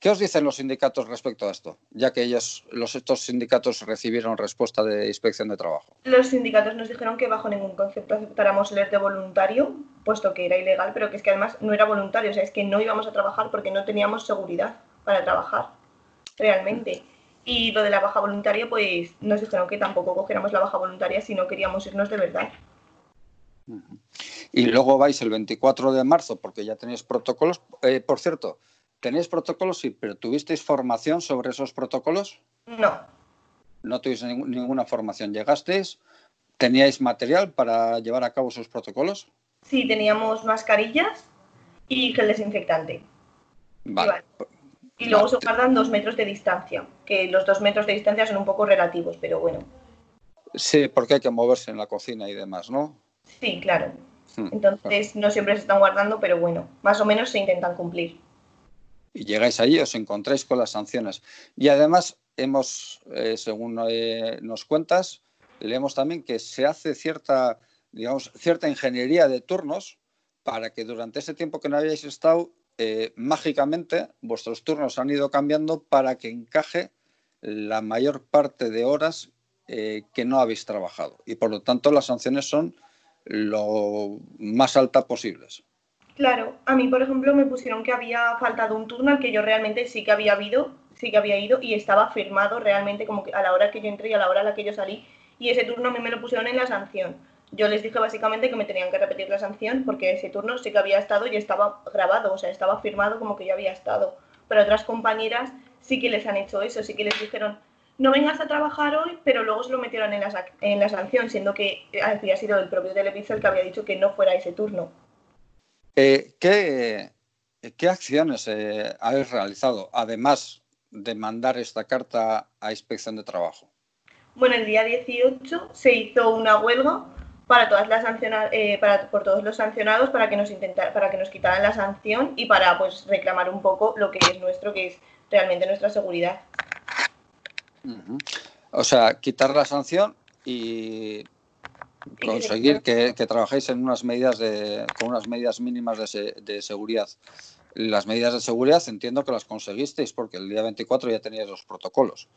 S1: ¿Qué os dicen los sindicatos respecto a esto? Ya que ellos, los, estos sindicatos recibieron respuesta de inspección de trabajo.
S10: Los sindicatos nos dijeron que bajo ningún concepto aceptáramos el de voluntario, puesto que era ilegal, pero que es que además no era voluntario, o sea, es que no íbamos a trabajar porque no teníamos seguridad para trabajar, realmente. Y lo de la baja voluntaria, pues nos dijeron que tampoco cogiéramos la baja voluntaria si no queríamos irnos de verdad.
S1: Y luego vais el 24 de marzo, porque ya tenéis protocolos. Eh, por cierto, ¿Tenéis protocolos? Sí, pero ¿tuvisteis formación sobre esos protocolos?
S10: No.
S1: No tuvisteis ninguna formación. ¿Llegasteis? ¿Teníais material para llevar a cabo esos protocolos?
S10: Sí, teníamos mascarillas y gel desinfectante.
S1: Vale.
S10: Y, luego se guardan dos metros de distancia, que los dos metros de distancia son un poco relativos, pero bueno.
S1: Sí, porque hay que moverse en la cocina y demás, ¿no?
S10: Sí, claro. Hmm, Entonces no siempre se están guardando, pero bueno, más o menos se intentan cumplir
S1: y llegáis allí, os encontráis con las sanciones. Y además, hemos, eh, según eh, nos cuentas, leemos también que se hace cierta, digamos, cierta ingeniería de turnos para que durante ese tiempo que no habéis estado, eh, mágicamente vuestros turnos han ido cambiando para que encaje la mayor parte de horas que no habéis trabajado. Y por lo tanto, las sanciones son lo más altas posibles.
S10: Claro, a mí, por ejemplo, me pusieron que había faltado un turno al que yo realmente sí que había habido, sí que había ido y estaba firmado realmente como que a la hora que yo entré y a la hora a la que yo salí. Y ese turno a mí me lo pusieron en la sanción. Yo les dije básicamente que me tenían que repetir la sanción porque ese turno sí que había estado y estaba grabado, o sea, estaba firmado como que yo había estado. Pero otras compañeras sí que les han hecho eso, sí que les dijeron, no vengas a trabajar hoy, pero luego se lo metieron en la, en la sanción, siendo que había sido el propio televisor el que había dicho que no fuera ese turno.
S1: Eh, ¿qué, acciones eh, habéis realizado, además de mandar esta carta a inspección de trabajo?
S10: Bueno, el día 18 se hizo una huelga para todas las eh, para, por todos los sancionados para que nos para que nos quitaran la sanción y para pues reclamar un poco lo que es nuestro, que es realmente nuestra seguridad.
S1: O sea, quitar la sanción y conseguir que, trabajéis en unas medidas de, con unas medidas mínimas de, seguridad. Las medidas de seguridad entiendo que las conseguisteis porque el día 24 ya teníais los protocolos.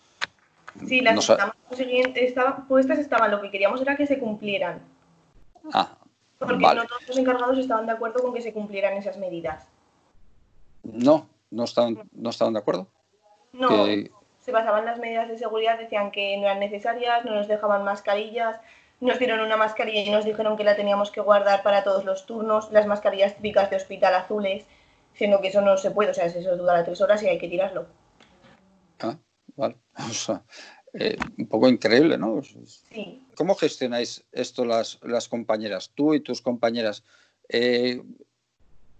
S10: Sí, las estaban, puestas estaban, lo que queríamos era que se cumplieran.
S1: Ah,
S10: porque no todos los encargados estaban de acuerdo con que se cumplieran esas medidas.
S1: No, no estaban, no estaban de acuerdo.
S10: No, se basaban las medidas de seguridad, decían que no eran necesarias, no nos dejaban mascarillas, nos dieron una mascarilla y nos dijeron que la teníamos que guardar para todos los turnos, las mascarillas típicas de hospital azules, siendo que eso no se puede, o sea, eso dura tres horas y hay que tirarlo.
S1: Ah, vale. [laughs] Eh, un poco increíble, ¿no?
S10: Sí.
S1: ¿Cómo gestionáis esto las, las compañeras, tú y tus compañeras, eh,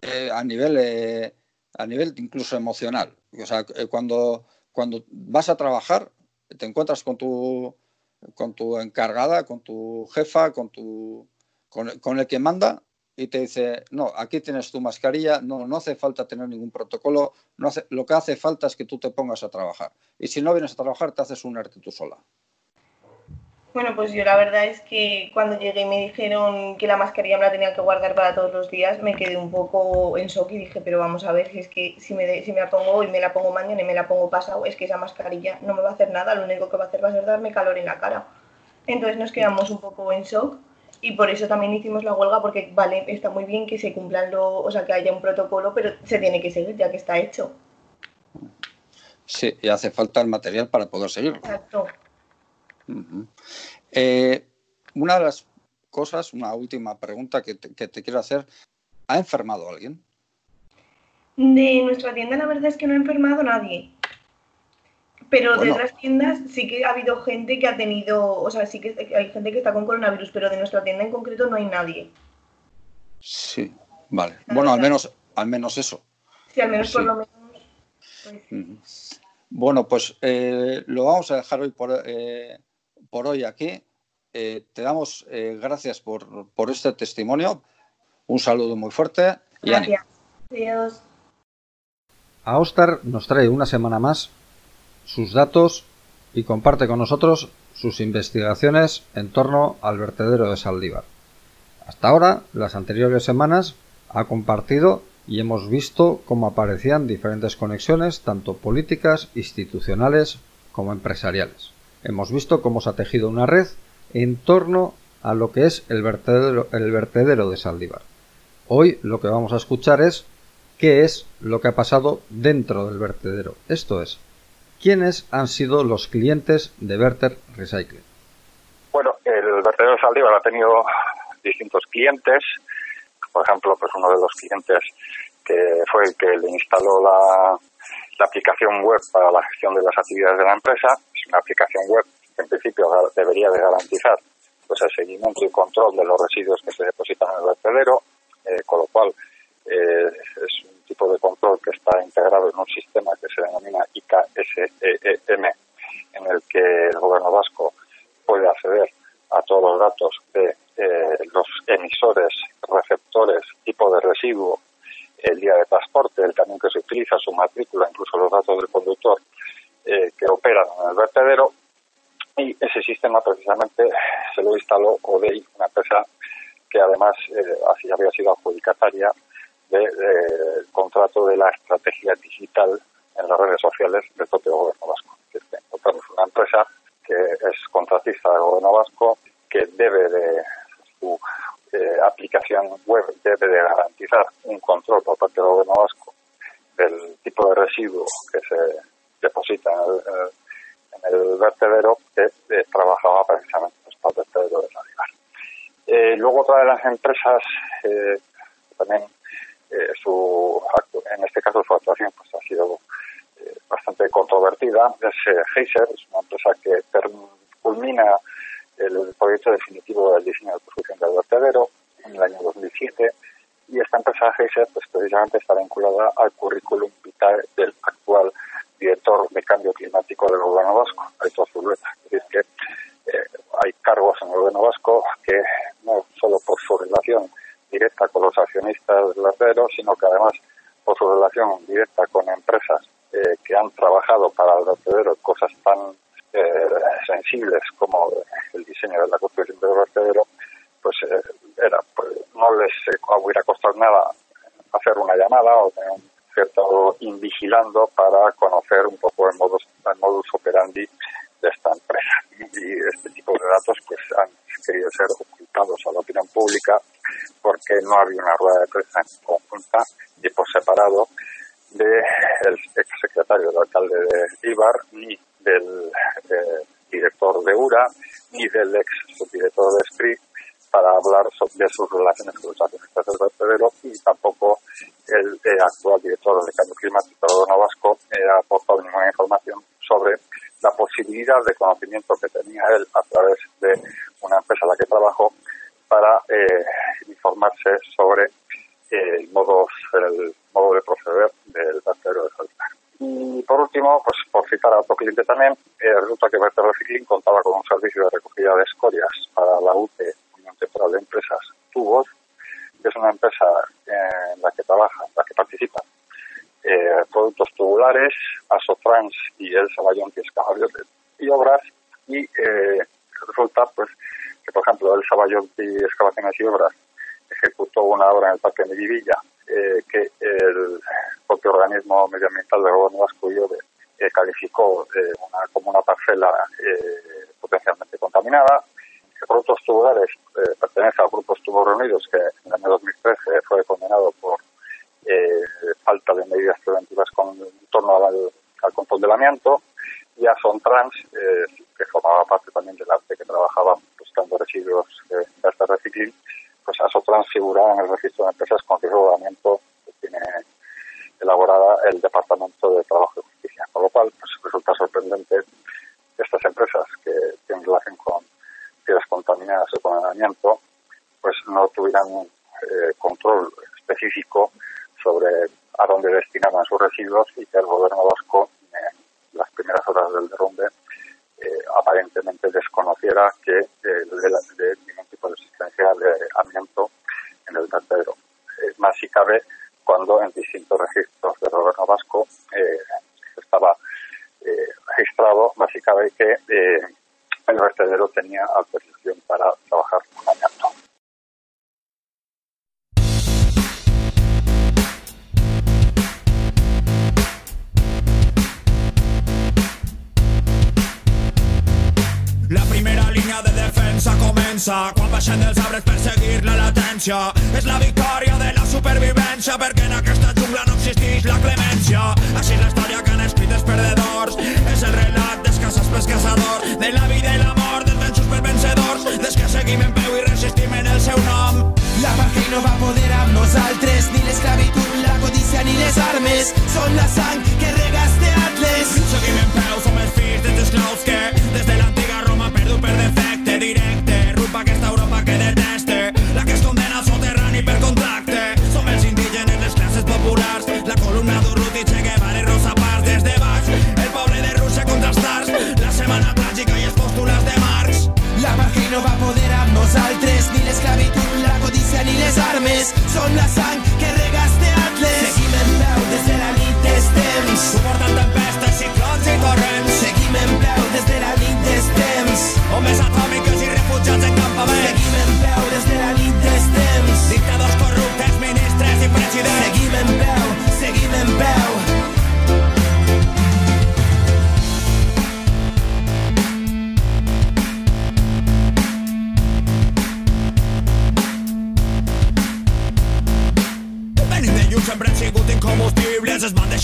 S1: eh, a nivel a nivel incluso emocional? O sea, cuando, cuando vas a trabajar, te encuentras con tu con tu encargada, con tu jefa, con, tu, con, el que manda y te dice, no, aquí tienes tu mascarilla, no, no hace falta tener ningún protocolo, no hace, lo que hace falta es que tú te pongas a trabajar. Y si no vienes a trabajar, te haces un ERTE tú sola.
S10: Bueno, pues yo la verdad es que cuando llegué y me dijeron que la mascarilla me la tenía que guardar para todos los días, me quedé un poco en shock y dije, pero vamos a ver, si es que si me, si me la pongo hoy, me la pongo mañana y me la pongo pasado, es que esa mascarilla no me va a hacer nada, lo único que va a hacer va a ser darme calor en la cara. Entonces nos quedamos un poco en shock y por eso también hicimos la huelga porque, vale, está muy bien que se cumplan lo, o sea, que haya un protocolo, pero se tiene que seguir ya que está hecho.
S1: Sí, y hace falta el material para poder seguirlo.
S10: Exacto.
S1: Eh, una de las cosas, una última pregunta que te, quiero hacer, ¿ha enfermado alguien?
S10: De nuestra tienda la verdad es que no ha enfermado nadie. Pero de otras tiendas sí que ha habido gente que ha tenido, o sea, sí que hay gente que está con coronavirus, pero de nuestra tienda en concreto no hay nadie.
S1: Sí, vale. bueno, al menos, al menos eso.
S10: Sí, al menos por lo menos.
S1: Pues bueno, pues eh, lo vamos a dejar hoy por, eh, por hoy aquí. Eh, te damos eh, gracias por, este testimonio. Un saludo muy fuerte.
S10: gracias. Adiós.
S6: Austar nos trae una semana más sus datos y comparte con nosotros sus investigaciones en torno al vertedero de Saldívar. Hasta ahora, las anteriores semanas, ha compartido y hemos visto cómo aparecían diferentes conexiones, tanto políticas, institucionales como empresariales hemos visto cómo se ha tejido una red en torno a lo que es el vertedero, el vertedero de Saldívar. Hoy lo que vamos a escuchar es qué es lo que ha pasado dentro del vertedero. Esto es, quiénes han sido los clientes de Verter Recycling.
S11: Bueno, el vertedero de Saldívar ha tenido distintos clientes. Por ejemplo, pues uno de los clientes que fue el que le instaló la, la aplicación web para la gestión de las actividades de la empresa una aplicación web que en principio debería de garantizar pues el seguimiento y control de los residuos que se depositan en el vertedero, eh, con lo cual eh, es un tipo de control que está integrado en un sistema que se denomina IKSEM, en el que el gobierno vasco puede acceder a todos los datos de eh, los emisores, receptores, tipo de residuo, el día de transporte, el camión que se utiliza, su matrícula, incluso los datos del conductor eh, que operan en el vertedero y ese sistema precisamente se lo instaló ODEI, una empresa que además eh, así había sido adjudicataria del de, contrato de la estrategia digital en las redes sociales del propio gobierno vasco. Es que una empresa que es contratista del gobierno vasco que debe de su eh, aplicación web debe de garantizar un control por parte del gobierno vasco del tipo de residuo que se deposita en el, vertedero que eh, trabajaba precisamente para el vertedero de la eh, luego otra de las empresas eh, también eh, su en este caso su actuación pues ha sido bastante controvertida es Heiser, es una empresa que culmina el proyecto definitivo del diseño de construcción del vertedero en el año 2007 y esta empresa Heiser pues precisamente está vinculada al currículum vitae del actual director de cambio climático del gobierno vasco, Aitor Zulueta. Es decir, que eh, hay cargos en el gobierno vasco que no solo por su relación directa con los accionistas del acero, sino que además por su relación directa con empresas eh, que han trabajado para el vertedero cosas tan eh, sensibles como el diseño de la construcción del vertedero, pues era, pues, no les hubiera costado nada hacer una llamada o tener un cierto invigilando para conocer un poco el modus, el modus operandi de esta empresa. Y este tipo de datos pues han querido ser ocultados a la opinión pública porque no había una rueda de prensa conjunta y por separado del ex secretario del alcalde de Ibar, ni del eh, director de URA, ni del ex subdirector de SPRI, para hablar de accionistas del vertedero y tampoco el, actual director del cambio climático, Gobierno Vasco, ha aportado ninguna información sobre la posibilidad de conocimiento que tenía él a través de una empresa en la que trabajó para eh, informarse sobre eh, el modo, el modo de proceder del vertedero de Salinas. Y por último, pues por citar a otro cliente también, La
S12: primera línea de defensa comença quan baixem dels arbres per seguir la latència. És la victòria de la supervivència perquè en aquesta jungla no existeix la clemència. Així la història que han escrit els perdedors és el relat dels caçats pels caçadors, de la vida i la mort, dels venços per vencedors, des que seguim en peu i resistim en el seu nom. La pàgina no va poder amb nosaltres, ni l'esclavitud, la codícia ni les armes, són la sang que regaste Atles. Seguim en peu, som els fills dels esclaus que des de l'antiga ni les armes Són la sang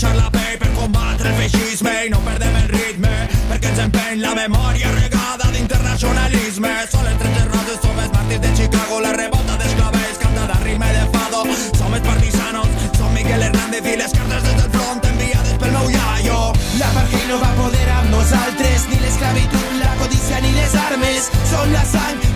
S12: deixar la pell per combatre el feixisme i no perdem el ritme perquè ens empeny la memòria regada d'internacionalisme. Són les 13 roses, som els màrtirs de Chicago la revolta d'esclavells cantada a ritme de fado. Som els partisanos, som Miguel Hernández i les cartes des del front enviades pel meu iaio. L'apartheid no va poder amb nosaltres ni l'esclavitud, la codícia ni les armes. Són la sang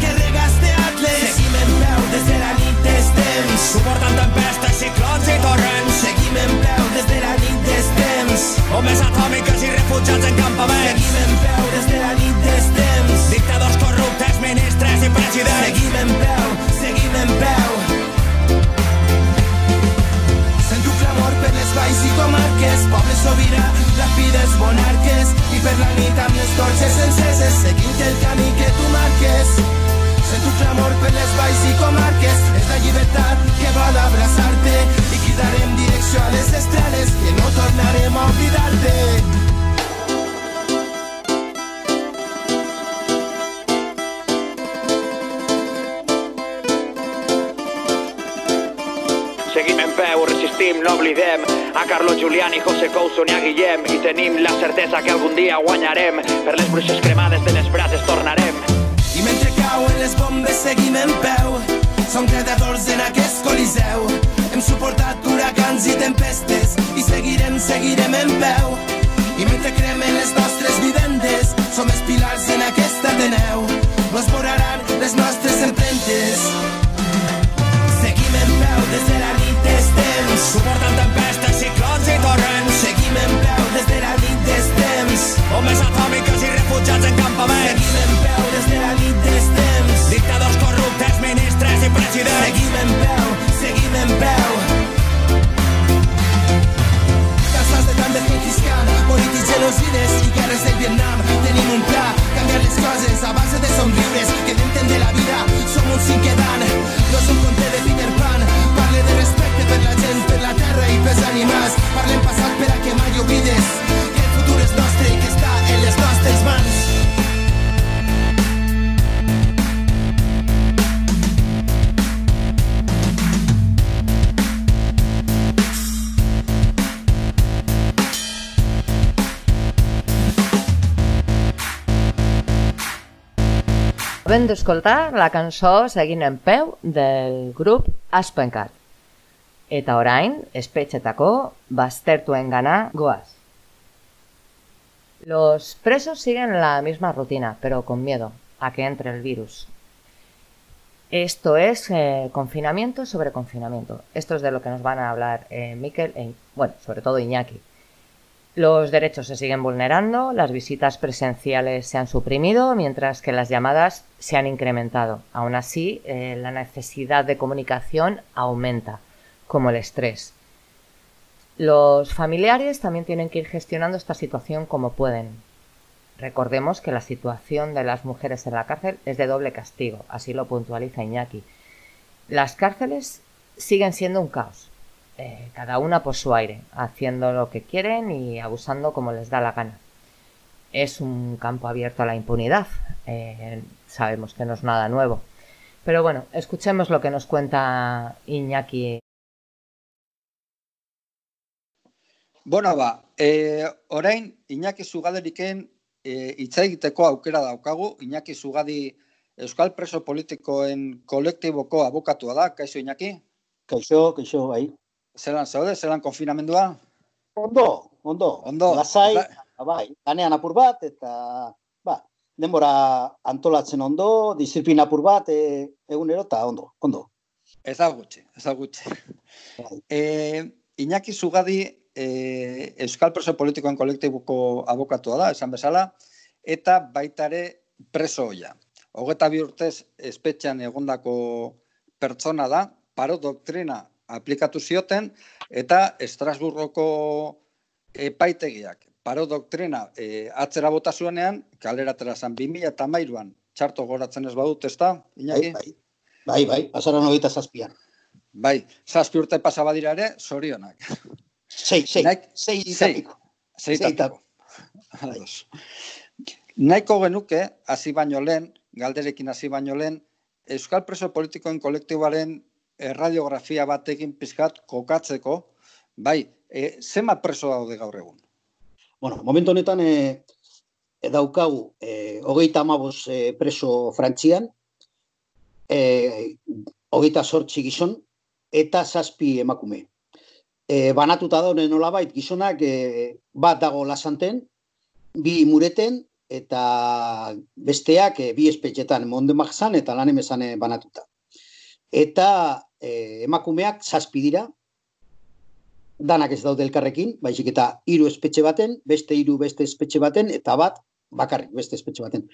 S12: refugiats en campaments seguim en peu des de la nit des temps. Dictadors corruptes, ministres i presidents. Seguim en peu, seguim en peu. Sento clamor per les valls i comarques. Poble sobirà, dels monarques. I per la nit amb les torxes enceses seguint el camí que tu marques. Sento clamor per les valls i comarques. És la llibertat que vol abraçar-te. I cridarem direcció a les estrelles que no tornarem a oblidar-te resistim, no oblidem a Carlos Julián i José Couso ni a Guillem i tenim la certesa que algun dia guanyarem. Per les bruixes cremades de les brases tornarem. I mentre cauen les bombes seguim en peu. Som credadors en aquest coliseu. Hem suportat huracans i tempestes i seguirem, seguirem en peu. I mentre cremen les nostres vivendes som els pilars en aquesta Ateneu. No es moraran les nostres empremtes Seguim en peu des de la Suportant tempestes, ciclons i torrents. Seguim en peu des de la nit des temps. Homes atòmiques i refugiats en campaments. Seguim en peu des de la nit des temps. Dictadors corruptes, ministres i presidents. Seguim en peu, seguim en peu
S2: Acabem d'escoltar la cançó Seguint en peu del grup Aspencat. Eta orain, espetxetako baztertuen gana goaz. Los presos siguen la misma rutina, pero con miedo a que entre el virus. Esto es eh, confinamiento sobre confinamiento. Esto es de lo que nos van a hablar eh, Miquel e, bueno, sobre todo Iñaki. Los derechos se siguen vulnerando, las visitas presenciales se han suprimido, mientras que las llamadas se han incrementado. Aún así, eh, la necesidad de comunicación aumenta, como el estrés. Los familiares también tienen que ir gestionando esta situación como pueden. Recordemos que la situación de las mujeres en la cárcel es de doble castigo, así lo puntualiza Iñaki. Las cárceles siguen siendo un caos, eh, cada una por su aire, haciendo lo que quieren y abusando como les da la gana. Es un campo abierto a la impunidad, eh, sabemos que no es nada nuevo. Pero bueno, escuchemos lo que nos cuenta Iñaki.
S1: Bona ba, e, orain Iñaki Zugaderiken e, hitz egiteko aukera daukagu. Iñaki Zugadi Euskal Preso Politikoen kolektiboko abokatua da, kaixo Iñaki?
S13: Kaixo, kaixo, bai.
S1: Zeran zaude, zeran konfinamendua?
S13: Ondo, ondo.
S1: Ondo.
S13: Lasai,
S1: La-
S13: bai, lanean apur bat, eta, ba, denbora antolatzen ondo, disiplina apur bat, e, egunero, eta ondo, ondo.
S1: Ez da gutxi, ez da gutxi. E, Iñaki Zugadi e, Euskal Preso Politikoen kolektiboko abokatua da, esan bezala, eta baita ere preso hoia. Hogeta bi urtez espetxean egondako pertsona da, paro doktrina aplikatu zioten, eta Estrasburgoko epaitegiak paro doktrina e, atzera bota zuenean, kaleratera zan 2000 eta mairuan, txarto goratzen ez badut, ez da, Iñaki?
S13: Bai, bai, bai, pasaran hogeita zazpian.
S1: Bai, zazpi urte pasa badira ere, sorionak.
S13: Sei, sei,
S1: Naik-
S13: sei itapiko.
S1: sei
S13: Sei
S1: tapiko. Ados. Nahiko genuke, hasi baino lehen, galderekin hasi baino lehen, Euskal Preso Politikoen kolektiboaren erradiografia batekin pizkat kokatzeko, bai, e, zema preso daude gaur egun?
S13: Bueno, momentu honetan e, e, daukagu e, hogeita amabos e, preso frantzian, e, hogeita sortzi gizon, eta zazpi emakume. E, banatuta daune nolabait gizonak e, bat dago lasanten, bi mureten, eta besteak e, bi espetxetan monde eta lan e, banatuta. Eta e, emakumeak zazpi dira, danak ez daude elkarrekin, baizik eta hiru espetxe baten, beste hiru beste espetxe baten, eta bat bakarrik beste espetxe baten.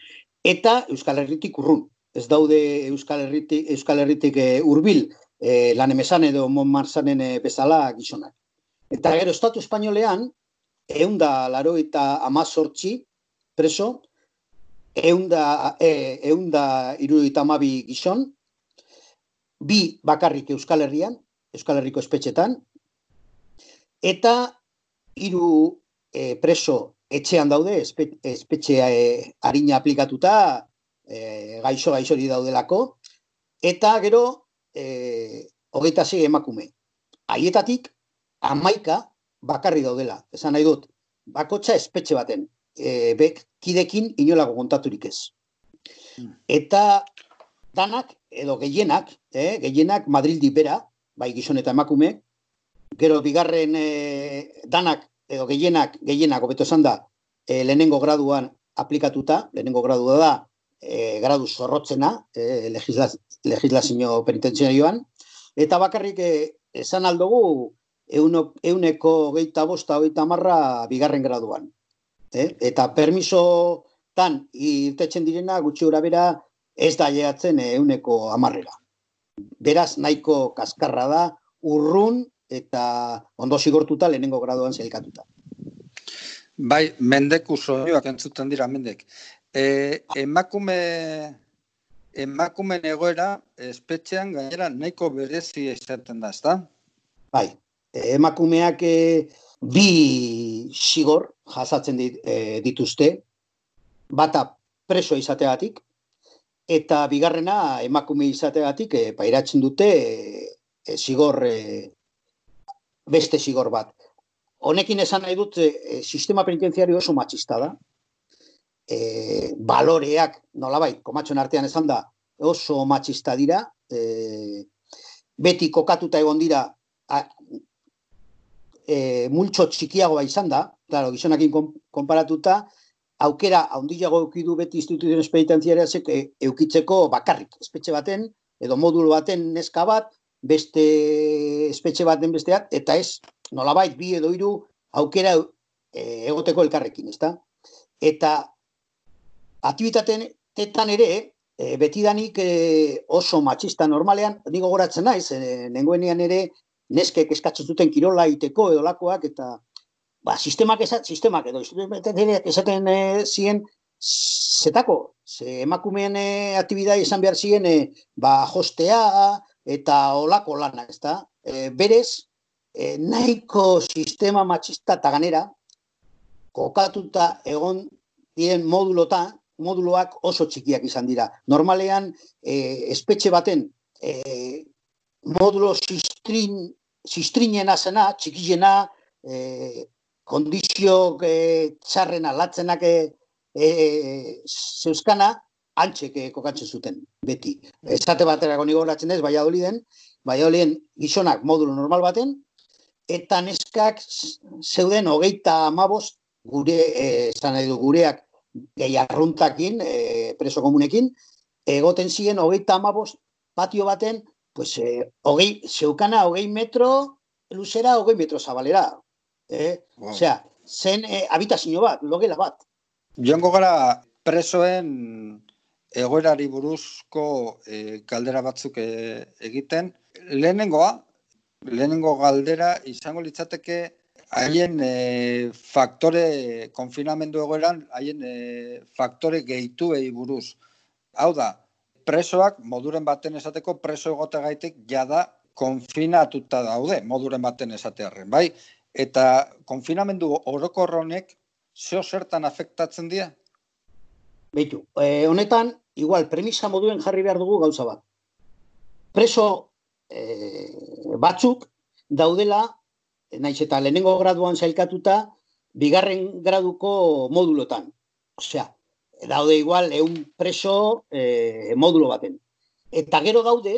S13: Eta Euskal Herritik urrun. Ez daude Euskal Herritik, Euskal Herritik e, urbil, e, lan emesan edo Montmarsanen e, bezala gizonak. Eta gero, Estatu Espainolean, eunda laro eta amazortzi preso, eunda, e, eunda irudieta amabi gizon, bi bakarrik Euskal Herrian, Euskal Herriko espetxetan, eta hiru e, preso etxean daude, espe, espetxe e, harina aplikatuta, e, gaixo gaixori daudelako, eta gero, e, hogeita zei emakume. Haietatik, amaika bakarri daudela. Esan nahi dut, bakotxa espetxe baten, e, bek kidekin inolako kontaturik ez. Eta danak, edo gehienak, eh, gehienak Madrildi bera, bai gizon eta emakume, gero bigarren e, danak, edo gehienak, gehienak, hobeto esan da, e, lehenengo graduan aplikatuta, lehenengo gradua da, e, gradu zorrotzena, e, legislaz, legislazio penitenziarioan, eta bakarrik e, esan aldugu, euno, euneko geita bosta, geita marra bigarren graduan. Eh? Eta permiso tan irtetzen direna gutxi gora bera ez da jeatzen euneko amarrera. Beraz, nahiko kaskarra da, urrun eta ondo zigortuta lehenengo graduan zelkatuta.
S1: Bai, mendeku soioak entzuten dira mendek. E, emakume emakumen egoera espetxean gainera nahiko berezi izaten da, ezta?
S13: Bai, emakumeak e, bi sigor jasatzen dit, e, dituzte, bata preso izateagatik, eta bigarrena emakume izateagatik e, pairatzen dute e, sigor e, beste sigor bat. Honekin esan nahi dut, e, sistema penitenziario oso matxista da, e, baloreak, nolabait, komatxon artean esan da, oso matxista dira, e, beti kokatuta egon dira, a, e, multxo txikiagoa izan da, claro, gizonakin konparatuta, aukera handiago eukidu beti instituzioen espeditenziaria e, eukitzeko bakarrik, espetxe baten, edo modulo baten neska bat, beste espetxe baten besteat, eta ez, nolabait, bi edo hiru aukera e, egoteko elkarrekin, ezta? Eta aktibitateetan ere, e, betidanik e, oso matxista normalean, nigo goratzen naiz, e, nengoenean ere, neskek eskatzen zuten kirola iteko edo lakoak, eta ba, sistemak, esat, sistemak edo esaten e, ziren, zetako, ze emakumeen e, aktibidai esan behar ziren, e, ba, jostea eta olako lana, ez da? E, berez, e, nahiko sistema matxista eta ganera, kokatuta egon diren modulota, moduloak oso txikiak izan dira. Normalean, e, espetxe baten e, modulo sistrin, sistrinena zena, txikizena, e, kondizio e, txarrena, latzenak e, e, zeuskana, antxek e, kokatzen zuten, beti. Esate batera goni goratzen ez, baina den, baina gizonak modulo normal baten, eta neskak zeuden hogeita amabost, gure, esan nahi du, gureak gehi arruntakin, e, preso komunekin, egoten ziren hogeita amabos patio baten, pues, e, hogei, zeukana hogei metro luzera, hogei metro zabalera. E, wow. Osea, zen e, habitazio bat, logela bat.
S1: Joango gara presoen egoerari buruzko e, galdera batzuk e, egiten. Lehenengoa, lehenengo galdera izango litzateke haien e, faktore konfinamendu egoeran, haien e, faktore gehituei buruz. Hau da, presoak moduren baten esateko preso egote gaitik jada konfinatuta daude, moduren baten esatearren, bai? Eta konfinamendu orokorronek zeo zertan afektatzen dira?
S13: Beitu, e, honetan, igual, premisa moduen jarri behar dugu gauza bat. Preso e, batzuk daudela naiz eta lehenengo graduan zailkatuta, bigarren graduko modulotan. Osea, daude igual eun preso e, modulo baten. Eta gero gaude,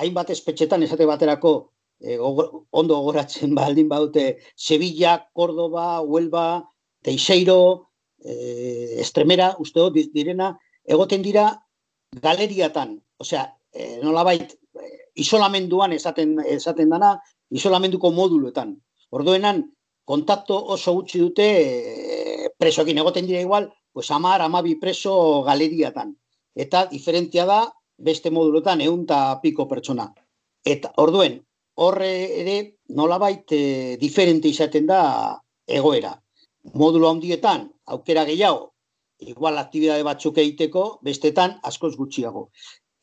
S13: hainbat espetxetan esate baterako e, ondo gogoratzen [laughs] baldin badute Sevilla, Córdoba, Huelva, Teixeiro, e, Estremera, uste dut direna, egoten dira galeriatan. Osea, e, nolabait, isolamenduan esaten, esaten dana, isolamenduko moduloetan. Orduenan, kontakto oso gutxi dute e, presoekin egoten dira igual, pues amar, amabi preso galeriatan. Eta diferentzia da, beste modulotan, egun piko pertsona. Eta orduen, horre ere nolabait e, diferente izaten da egoera. Modulo handietan, aukera gehiago, igual aktibidade batzuk egiteko, bestetan askoz gutxiago.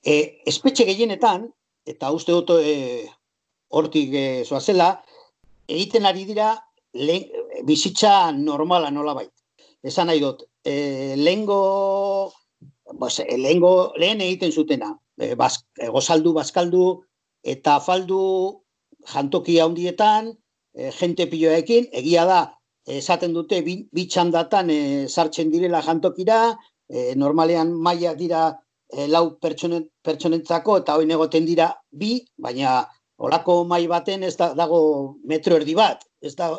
S13: E, espetxe gehienetan, eta uste dut e, hortik e, zoazela, egiten ari dira lehen, bizitza normala nola bait. Esan nahi dut, e, lehengo, bos, lehengo, lehen egiten zutena, e, bas, gozaldu, bazkaldu, eta faldu jantoki handietan, e, jente piloekin, egia da, esaten dute, bitxandatan e, sartzen direla jantokira, e, normalean mailak dira e, lau pertsonentzako, eta hori egoten dira bi, baina olako mai baten ez dago metro erdi bat, ez, da,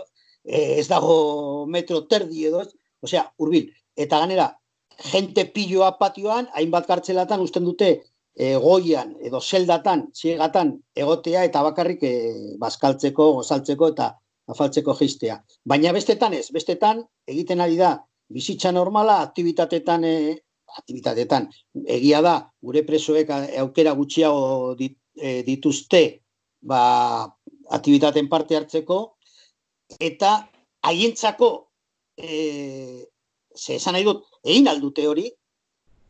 S13: e, ez dago metro terdi edo, osea, urbil. Eta ganera, jente piloa patioan, hainbat kartzelatan usten dute e, goian edo zeldatan, ziegatan egotea eta bakarrik e, bazkaltzeko, gozaltzeko eta afaltzeko jistea. Baina bestetan ez, bestetan egiten ari da bizitza normala aktibitatetan e, aktibitatetan egia da gure presoek aukera gutxiago dit, e, dituzte ba, aktivitateen parte hartzeko, eta haientzako, e, ze esan nahi dut, egin aldute hori,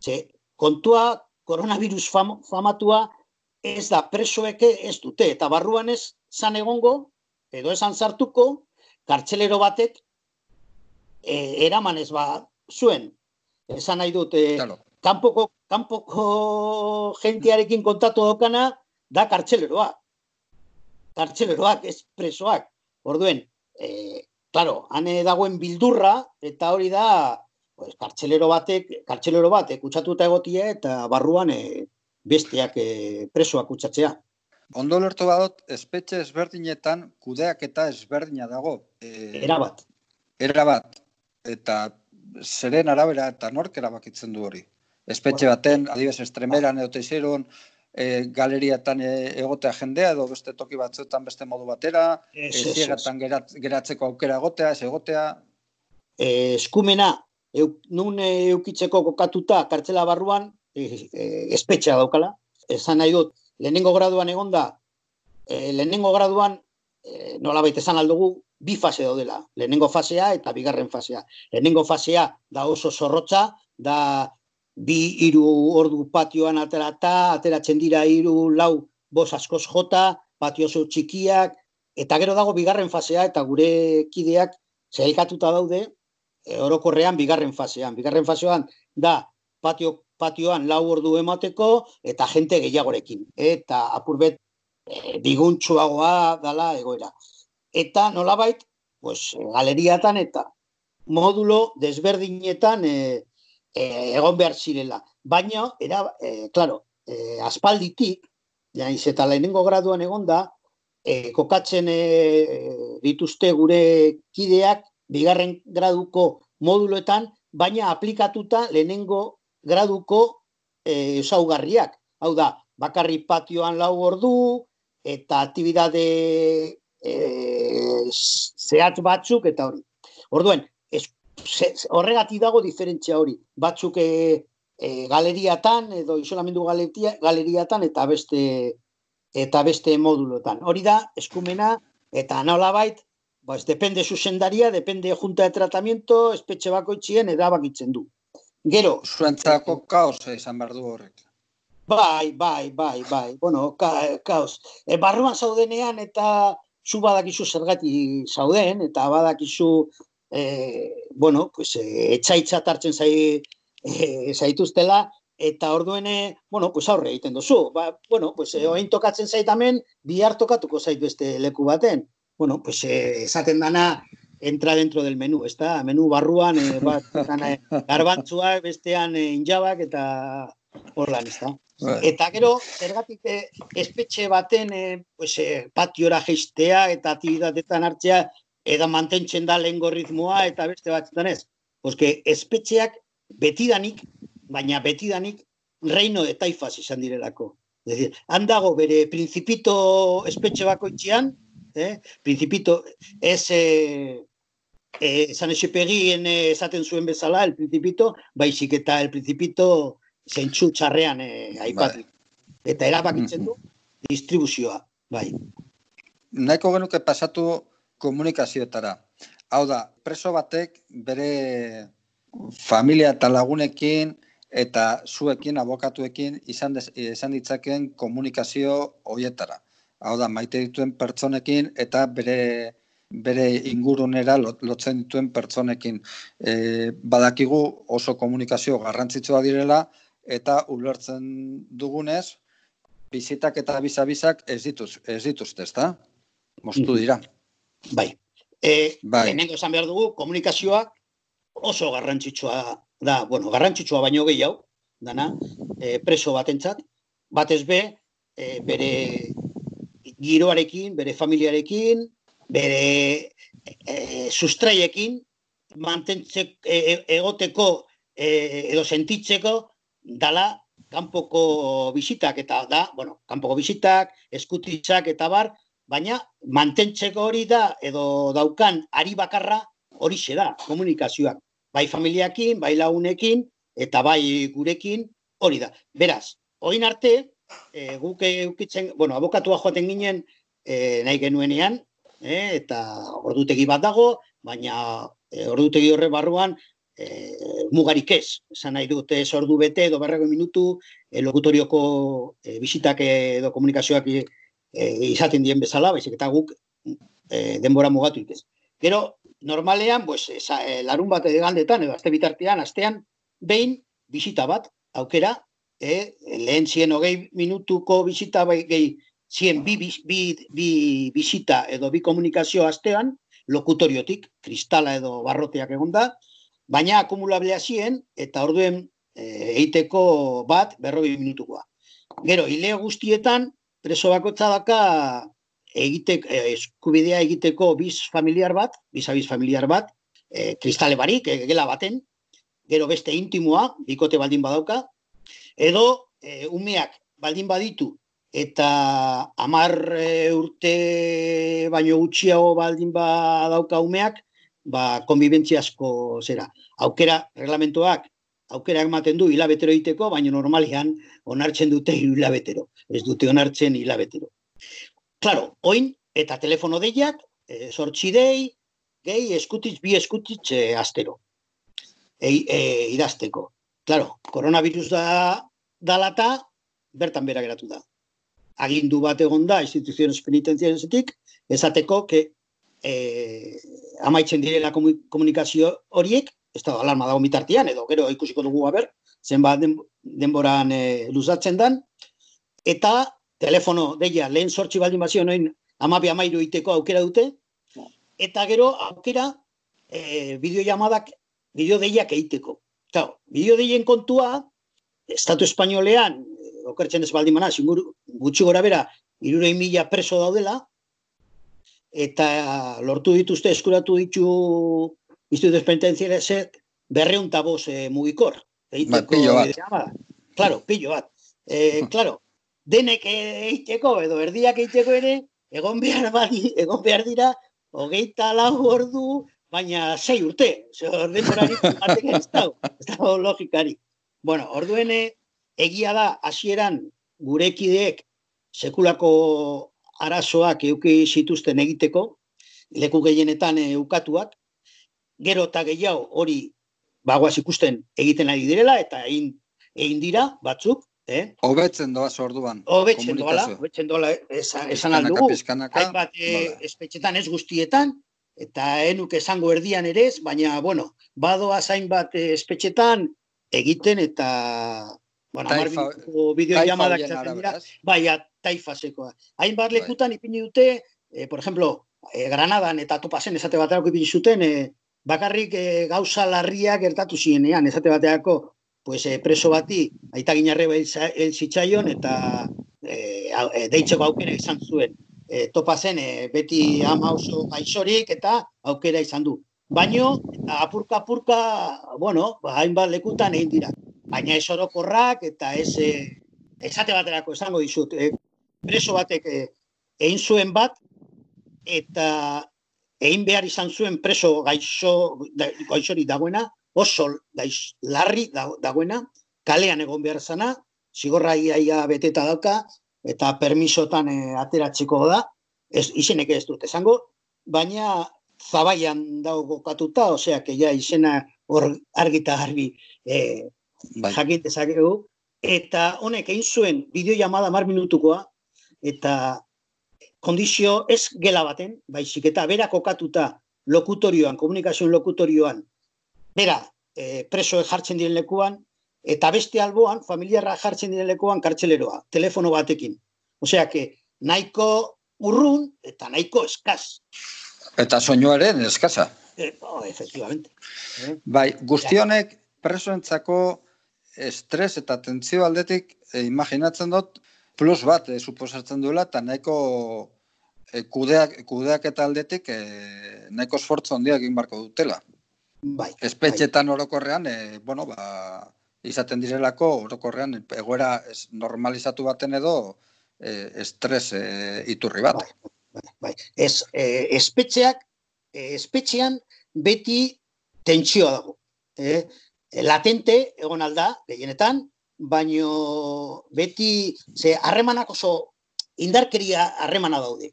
S13: Ze, kontua, koronavirus fam, famatua, ez da presoeke ez dute, eta barruan ez zan egongo, edo esan sartuko, kartxelero batek e, eraman ez ba zuen. Esan nahi dut, e, kanpoko, kanpoko gentiarekin kontatu daukana, da kartxeleroa. Kartxeleroak, ez presoak. Orduen, e, claro, hane dagoen bildurra, eta hori da, pues, kartxelero batek, kartxelero batek kutsatuta egotia, eta barruan e, besteak e, presoak kutsatzea.
S1: Ondo lertu badot, espetxe ezberdinetan kudeak eta ezberdina dago.
S13: E, era bat.
S1: Era bat. Eta zeren arabera eta nork erabakitzen du hori. Espetxe baten, adibes estremeran edo teixeron, e, galeriatan e, egotea jendea edo beste toki batzuetan beste modu batera, es, e, ziegatan geratzeko aukera egotea, ez egotea.
S13: E, eskumena, euk, nun eukitzeko kokatuta kartzela barruan, e, e, espetxea daukala. Esan nahi dut, lehenengo graduan egonda, e, lehenengo graduan, e, nola baita esan aldugu, bi fase daudela. Lehenengo fasea eta bigarren fasea. Lehenengo fasea da oso zorrotza, da bi hiru ordu patioan aterata, ateratzen dira hiru lau bos askoz jota, patio oso txikiak, eta gero dago bigarren fasea, eta gure kideak zehelkatuta daude, e, orokorrean bigarren fasean. Bigarren fasean da patio patioan lau ordu emateko eta jente gehiagorekin. Eta apurbet e, biguntxuagoa dala egoera. Eta nolabait, pues, galeriatan eta modulo desberdinetan e, e, egon behar zirela. Baina, era, e, claro, e, aspalditik, jaiz eta lehenengo graduan egon da, e, kokatzen e, dituzte gure kideak bigarren graduko moduloetan, baina aplikatuta lehenengo graduko e, esaugarriak. Hau da, bakarri patioan lau ordu, eta aktibidade e, zehatz batzuk, eta hori. Orduen, es, horregati dago diferentzia hori. Batzuk e, e, galeriatan, edo isolamendu galeria, galeriatan, eta beste eta beste modulotan. Hori da, eskumena, eta nola bait, ba, depende zuzendaria, depende junta de tratamiento, espetxe bakoitzien edabakitzen du. Gero...
S1: Zuentzako kaos izan behar du horrek.
S13: Bai, bai, bai, bai. Bueno, ka, kaos. E, barruan zaudenean eta zu badakizu zergati zauden, eta badakizu, e, bueno, pues, e, etxaitza hartzen zai, e, zaituztela, eta orduene, bueno, pues aurre egiten duzu. Ba, bueno, pues, e, oin tokatzen zaitamen, bihar tokatuko zaitu beste leku baten. Bueno, pues, e, esaten dana, entra dentro del menú, está menú barruan eh, bat [laughs] eh, garbantzuak bestean eh, injabak eta horlan, está. Bai. Eta gero, zergatik eh, espetxe baten eh, pues, eh, patiora geistea eta aktibidatetan hartzea eda mantentzen da lehen ritmoa eta beste batzutan ez. Oske, espetxeak betidanik, baina betidanik reino de taifas izan direlako. Es decir, handago bere principito espetxe bakoitzean, eh? principito es eh, eh, San Esepegien eh, esaten zuen bezala, el principito, baizik eta el principito zentsu txarrean eh, aipatu. Bai. Eta erabakitzen du, distribuzioa, bai.
S1: Naiko genuke pasatu komunikazioetara. Hau da, preso batek bere familia eta lagunekin eta zuekin, abokatuekin izan, des, izan ditzaken komunikazio hoietara. Hau da, maite dituen pertsonekin eta bere bere ingurunera lotzen dituen pertsonekin. E, badakigu oso komunikazio garrantzitsua direla eta ulertzen dugunez bizitak eta bizabizak ez dituz, ez dituzte, ezta? Mostu dira.
S13: Bai. E, bai. Lehenengo esan behar dugu, komunikazioa oso garrantzitsua da, bueno, garrantzitsua baino gehiago, dana, e, preso batentzat, batez be, e, bere giroarekin, bere familiarekin, bere e, sustraiekin mantentzek e, egoteko e, edo sentitzeko dala kanpoko bisitak eta da, bueno, kanpoko bisitak, eskutitzak eta bar, baina mantentzeko hori da edo daukan ari bakarra hori da, komunikazioak. Bai familiakin, bai lagunekin eta bai gurekin hori da. Beraz, oin arte, e, guk eukitzen, bueno, abokatua joaten ginen e, nahi genuenean, eh, eta ordutegi bat dago, baina e, ordutegi horre barruan e, mugarik ez. Esan nahi dut, ez ordu bete edo berrego minutu, e, lokutorioko e, bisitak edo komunikazioak e, izaten dien bezala, baizik eta guk e, denbora mugatu ikez. Gero, normalean, pues, esa, e, larun bat egandetan, edo azte bitartean, astean, behin bisita bat, aukera, e, lehen zien hogei minutuko bisita bai, gehi, zien bi, bi, bi, bi bisita edo bi komunikazio astean, lokutoriotik, kristala edo barroteak egonda, baina akumulablea zien, eta orduen e, eiteko bat berrobi minutukoa. Gero, hile guztietan, preso bakotza daka egitek, e, eskubidea egiteko biz familiar bat, bizabiz familiar bat, e, kristale barik, e, gela baten, gero beste intimoa, bikote baldin badauka, edo e, umeak baldin baditu eta amar e, urte baino gutxiago baldin badauka umeak, ba, konbibentziasko zera. Aukera, reglamentoak, aukera ematen du hilabetero egiteko, baina normalian onartzen dute hilabetero. Ez dute onartzen hilabetero. Claro, oin, eta telefono deiak, e, sortzi dei, gehi eskutitz, bi eskutitz e, astero. E, e, idazteko. Claro, koronavirus da dalata, bertan bera geratu da. Agindu bat egon da, instituziones penitenziaresetik, esateko, que e, amaitzen direla komunikazio horiek, da alarma dago mitartian, edo gero ikusiko dugu haber, zenbat den, denboran e, luzatzen dan, eta telefono deia lehen sortzi baldin bazio noin amabi amairu iteko aukera dute, eta gero aukera e, bideo jamadak, bideo deiak egiteko. Claro, bideo deien kontua, Estatu Espainolean, okertzen ez baldin mana, gutxi gora bera, irurei mila preso daudela, eta lortu dituzte eskuratu ditu biztu despentenziera zet berreun taboz e, mugikor.
S1: Ba, pillo bat.
S13: Claro, pillo bat. E, claro, denek eiteko edo erdiak eiteko ere, egon behar, bali, egon behar dira, hogeita lau ordu, baina sei urte. Zer, denborari, [laughs] ez dago, ez dago logikari. Bueno, orduene, egia da, hasieran gurekideek sekulako arazoak euki zituzten egiteko, leku gehienetan eukatuak, gero eta gehiago hori bagoaz ikusten egiten ari direla, eta egin, egin dira batzuk, Eh?
S1: Obetzen doaz orduan.
S13: Obetzen doala, obetzen doala, esan aldugu. Hainbat e, espetxetan ez guztietan, eta enuk esango erdian ere ez, baina, bueno, badoa zainbat eh, espetxetan egiten eta bueno, Taifa, bideo llamadak dira, bai, taifasekoa. Hain bar bai. lekutan ipini dute, e, por ejemplo, e, Granadan eta topazen esate baterako ipini zuten, e, bakarrik e, gauza larria gertatu zienean, esate baterako, pues, e, preso bati, aita ginarre el zitzaion, eta e, deitzeko aukera izan zuen. E, topazen, e, beti ama oso gaixorik eta aukera izan du. Baino, apurka-apurka, bueno, ba, hainbat lekutan egin dira. Baina ez orokorrak eta ez, esate baterako esango dizut, eh, preso batek eh, egin zuen bat, eta egin behar izan zuen preso gaixo, gaixori dagoena, oso gaiz, larri dagoena, kalean egon behar zana, zigorra iaia beteta dauka, eta permisotan e, ateratzeko da, ez, izenek ez dut esango, baina zabaian dago katuta, osea, que ja izena hor argita garbi e, bai. jakitezakegu, eta honek egin zuen bideo llamada mar minutukoa, eta kondizio ez gela baten, baizik eta bera kokatuta lokutorioan, komunikazioen lokutorioan, bera e, preso jartzen diren lekuan, eta beste alboan, familiarra jartzen diren lekuan kartzeleroa, telefono batekin. Osea, que nahiko urrun eta nahiko eskaz.
S1: Eta soinuaren eskaza.
S13: E, oh, efectivamente.
S1: Eh? Bai, guztionek presoentzako estres eta tentzio aldetik e, imaginatzen dut, plus bat e, suposatzen duela eta nahiko e, kudeak, kudeak eta aldetik e, nahiko esfortzu handiak egin barko dutela.
S13: Bai.
S1: Espetxetan bai. orokorrean, e, bueno, ba, izaten direlako orokorrean egoera es, normalizatu baten edo e, estres e, iturri bat.
S13: Bai, bai, bai. Ez, e, espetxeak, e, espetxean beti tentsioa dago. E, latente egon alda, gehienetan, baino beti ze harremanak oso indarkeria harremana daude.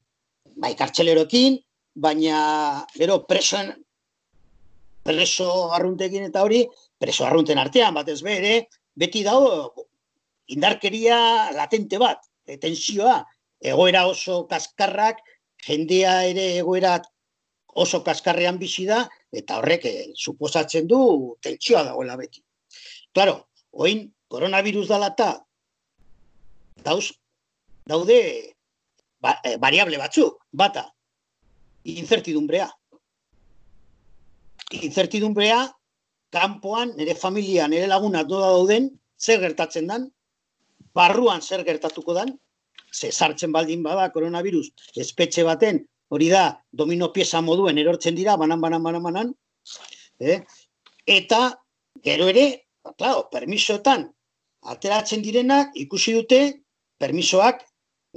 S13: Bai, kartxeleroekin, baina gero presoen preso arruntekin eta hori, preso arrunten artean, batez be ere, beti dago indarkeria latente bat, e, tensioa, egoera oso kaskarrak, jendea ere egoera oso kaskarrean bizi da, eta horrek eh, suposatzen du tentsioa dagoela beti. Claro, oin koronavirus dala eta daude ba, eh, variable batzuk, bata, incertidumbrea. Incertidumbrea, kanpoan, nire familia, nire laguna doda dauden, zer gertatzen dan, barruan zer gertatuko dan, ze sartzen baldin bada koronavirus, espetxe baten, hori da, domino pieza moduen erortzen dira, banan, banan, banan, banan, eh? eta gero ere, claro, permisoetan, ateratzen direnak, ikusi dute, permisoak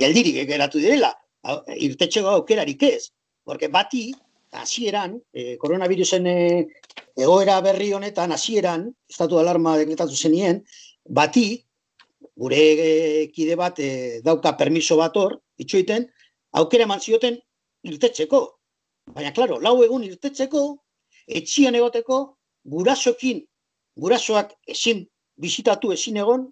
S13: geldirik geratu direla, irtetxeko aukerarik ez, porque bati, hasieran, eh, koronavirusen eh, egoera berri honetan, hasieran, estatu alarma dekretatu zenien, bati, gure eh, kide bat eh, dauka permiso bat hor, itxoiten, aukera eman zioten irtetzeko. Baina, klaro, lau egun irtetzeko, etxian egoteko, gurasokin, gurasoak ezin bizitatu ezin egon,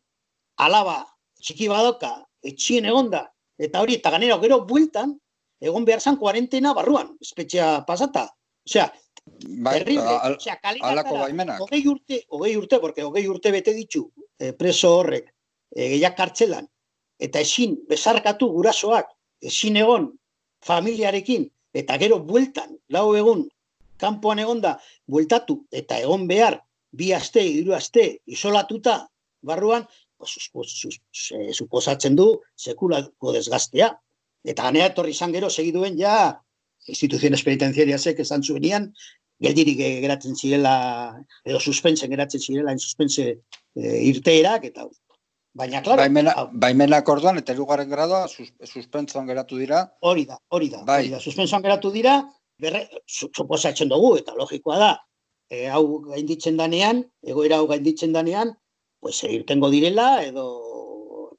S13: alaba txiki badoka, etxien egonda, eta hori, eta ganera, gero bueltan, egon behar zan kuarentena barruan, espetxea pasata. Osea,
S1: bai,
S13: terrible.
S1: al,
S13: Osea,
S1: alako
S13: kalitatara,
S1: baimenak.
S13: hogei urte, hogei urte, porque hogei urte bete ditu eh, preso horrek, e, gehiak kartzelan, eta ezin bezarkatu gurasoak, ezin egon familiarekin, eta gero bueltan, lau egun, kanpoan egonda, bueltatu, eta egon behar, bi aste, hiru aste, isolatuta, barruan, pues, se- suposatzen du sekulako desgastea. Eta ganea etorri izan gero, segiduen ja, instituziones penitenciariasek esan zuenian, geldirik eh, geratzen zirela, edo suspensen geratzen zirela, en suspense eh, irteerak, eta baina, klaro,
S1: Baimena, baimenak orduan, eta erugarren gradoa, sus, suspentsoan geratu dira.
S13: hori da, hori da,
S1: Bai.
S13: hori da. Suspensoan geratu dira, berre, su, suposatzen dugu, eta logikoa da, e, hau gainditzen danean, egoera hau gainditzen danean, pues irtengo direla, edo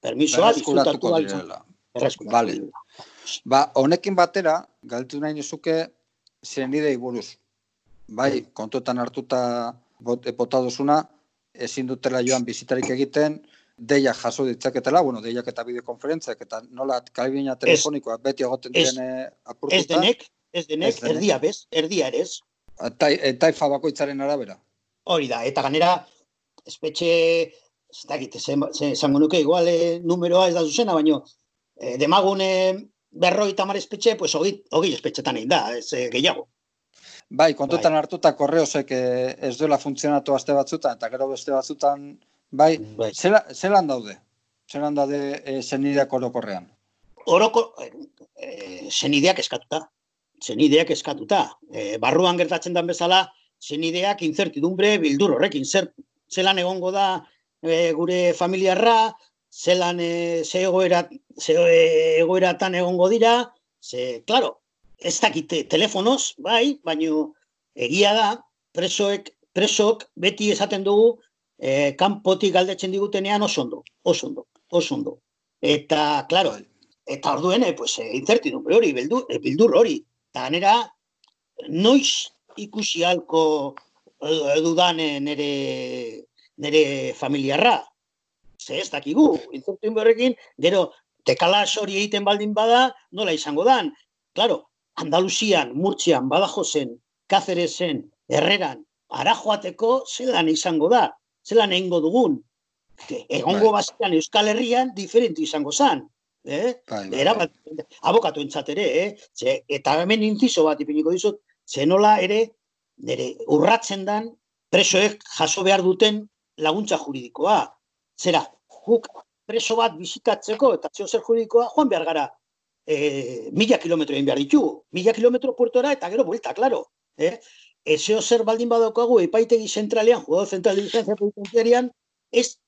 S13: permisoa disfrutatu
S1: Berreskuratuko direla. Ba, honekin batera, galtu nahi nizuke zenidei buruz. Bai, kontutan hartuta bot, bota duzuna, ezin dutela joan bizitarik egiten, deia jaso ditzaketela, bueno, deiak eta bideokonferentziak, eta nola kalbina telefonikoa beti egoten
S13: ez-
S1: diren eh,
S13: Ez
S1: apurtuta.
S13: denek, ez denek,
S1: Ez denek.
S13: erdia bez, erdia ere ez.
S1: Ta, e, taifa bakoitzaren arabera.
S13: Hori da, eta ganera, espetxe, ez dakit, esango nuke, igual eh, numeroa ez da zuzena, baino, eh, demagun berroi tamar espetxe, pues hogei, hogei espetxetan egin da, ez eh, gehiago.
S1: Bai, kontutan hartuta korreosek eh, ez duela funtzionatu aste batzutan, eta gero beste batzutan, bai,
S13: bai.
S1: Zela, zelan daude? Zelan daude e, zenideak orokorrean?
S13: Oroko, eh, zenideak eskatuta, zenideak eskatuta. Eh, barruan gertatzen den bezala, zenideak incertidumbre bildur horrekin, zer, zelan egongo da eh, gure familiarra, zelan eh, ze egoera, ze eh, egoeratan egongo dira, ze, claro, ez dakite telefonoz, bai, baino egia da, presoek, presok beti esaten dugu, eh, kanpotik galdetzen digutenean oso ondo, oso ondo, oso ondo. Eta, claro, eta orduen, pues, eh, incertidumbre hori, beldur, bildur hori. Eta ganera, noiz ikusi halko dudan eh, nere, nere familiarra. Ze ez dakigu, incertidumbre horrekin, gero, tekalas hori egiten baldin bada, nola izango dan. Claro, Andaluzian, Murtzian, Badajozen, Cáceresen, Herreran, ara joateko zelan izango da, zelan egingo dugun. Egongo
S1: Bai.
S13: bazian Euskal Herrian diferente izango zan. Eh?
S1: Bai, bai,
S13: Era bat, abokatu ere, eh? Ze, eta hemen intizo bat ipiniko dizut, ze nola ere, nire urratzen dan, presoek jaso behar duten laguntza juridikoa. Zera, guk preso bat bizitatzeko eta zeo zer juridikoa, joan behar gara, eh, mila kilometro egin behar ditugu. Mila kilometro puertora eta gero buelta, claro. Eh? Ezeo zer baldin badaukagu epaitegi zentralean, jugado zentral de licencia penitenciarian, ez,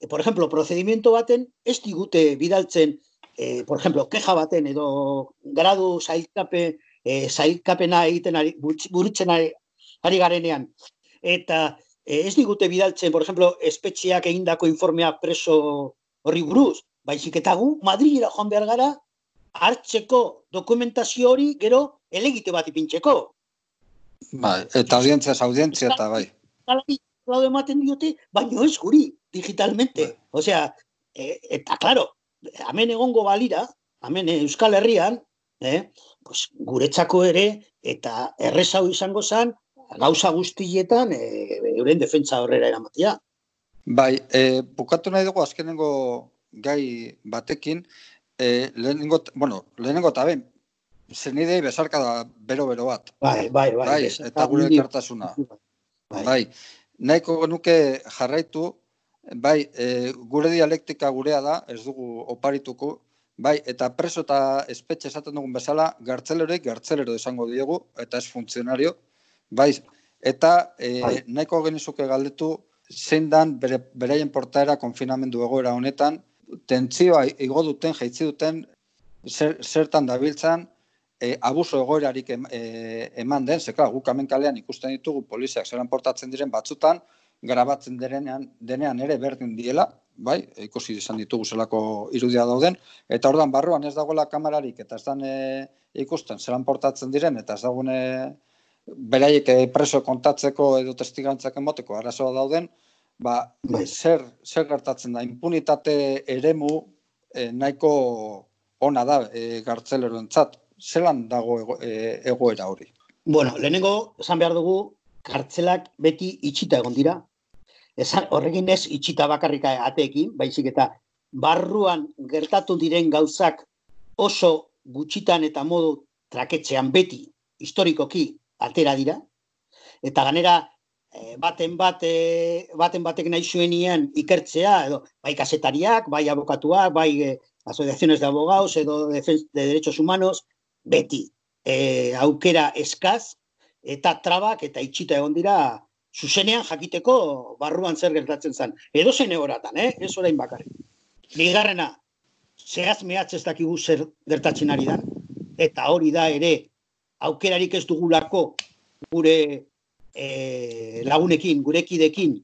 S13: eh, por ejemplo, procedimiento baten, ez digute bidaltzen, eh, por ejemplo, keja baten edo gradu zailkape, eh, zailkapena egiten ari, burutz- burutzen ari, ari garenean. Eta eh, ez digute bidaltzen, por ejemplo, espetxeak egindako informea preso horri buruz, baizik eta gu Madrilera joan behar gara, hartzeko dokumentazio hori gero elegite bat ipintzeko.
S1: Bai, eta audientzia audientzia eta bai.
S13: Hala ematen diote, baina ez guri, digitalmente. Bai. Osea, e, eta claro, hemen egongo balira, hemen Euskal Herrian, eh, pues, guretzako ere, eta errezau izango zen, gauza guztietan e, euren defentsa horrera eramatia.
S1: Bai, e, bukatu nahi dugu azkenengo gai batekin, e, lehenengo, bueno, lehenengo eta ben, zenidei bezarka da bero-bero bat.
S13: Bai, bai, bai.
S1: bai eta gure elkartasuna. Bai. bai. Nahiko genuke jarraitu, bai, e, gure dialektika gurea da, ez dugu oparituko, bai, eta preso eta espetxe esaten dugun bezala, gartzeleroi gartzelero izango diegu, eta ez funtzionario, bai, eta e, bai. nahiko genizuke galdetu, zein dan bere, beraien portaera konfinamendu egoera honetan, tentzioa igo duten, jaitzi duten, zer, zertan dabiltzan, e, abuso egoerarik e, eman den, zeka, guk kalean ikusten ditugu poliziak zelan portatzen diren batzutan, grabatzen denean, denean ere berdin diela, bai, ikusi izan ditugu zelako irudia dauden, eta ordan barruan ez dagoela kamerarik, eta ez dan e, ikusten zelan portatzen diren, eta ez dagoen beraiek preso kontatzeko edo testigantzak emoteko arazoa dauden, ba, bai. zer, zer gertatzen da, impunitate eremu e, nahiko ona da e, gartzeleroentzat zelan dago ego, e, egoera hori?
S13: Bueno, lehenengo, esan behar dugu, kartzelak beti itxita egon dira. Esan, horrekin ez itxita bakarrika ateekin, baizik eta barruan gertatu diren gauzak oso gutxitan eta modu traketzean beti, historikoki, atera dira. Eta ganera, e, baten bat, baten batek nahi zuenian ikertzea, edo bai kasetariak, bai abokatuak, bai e, asociaciones de abogados edo de, de derechos humanos, beti e, aukera eskaz eta trabak eta itxita egon dira zuzenean jakiteko barruan zer gertatzen zen. Edo zen egoratan, eh? ez orain bakarri. Bigarrena, zehaz mehatz ez dakigu zer gertatzen ari dan, eta hori da ere aukerarik ez dugulako gure e, lagunekin, gurekidekin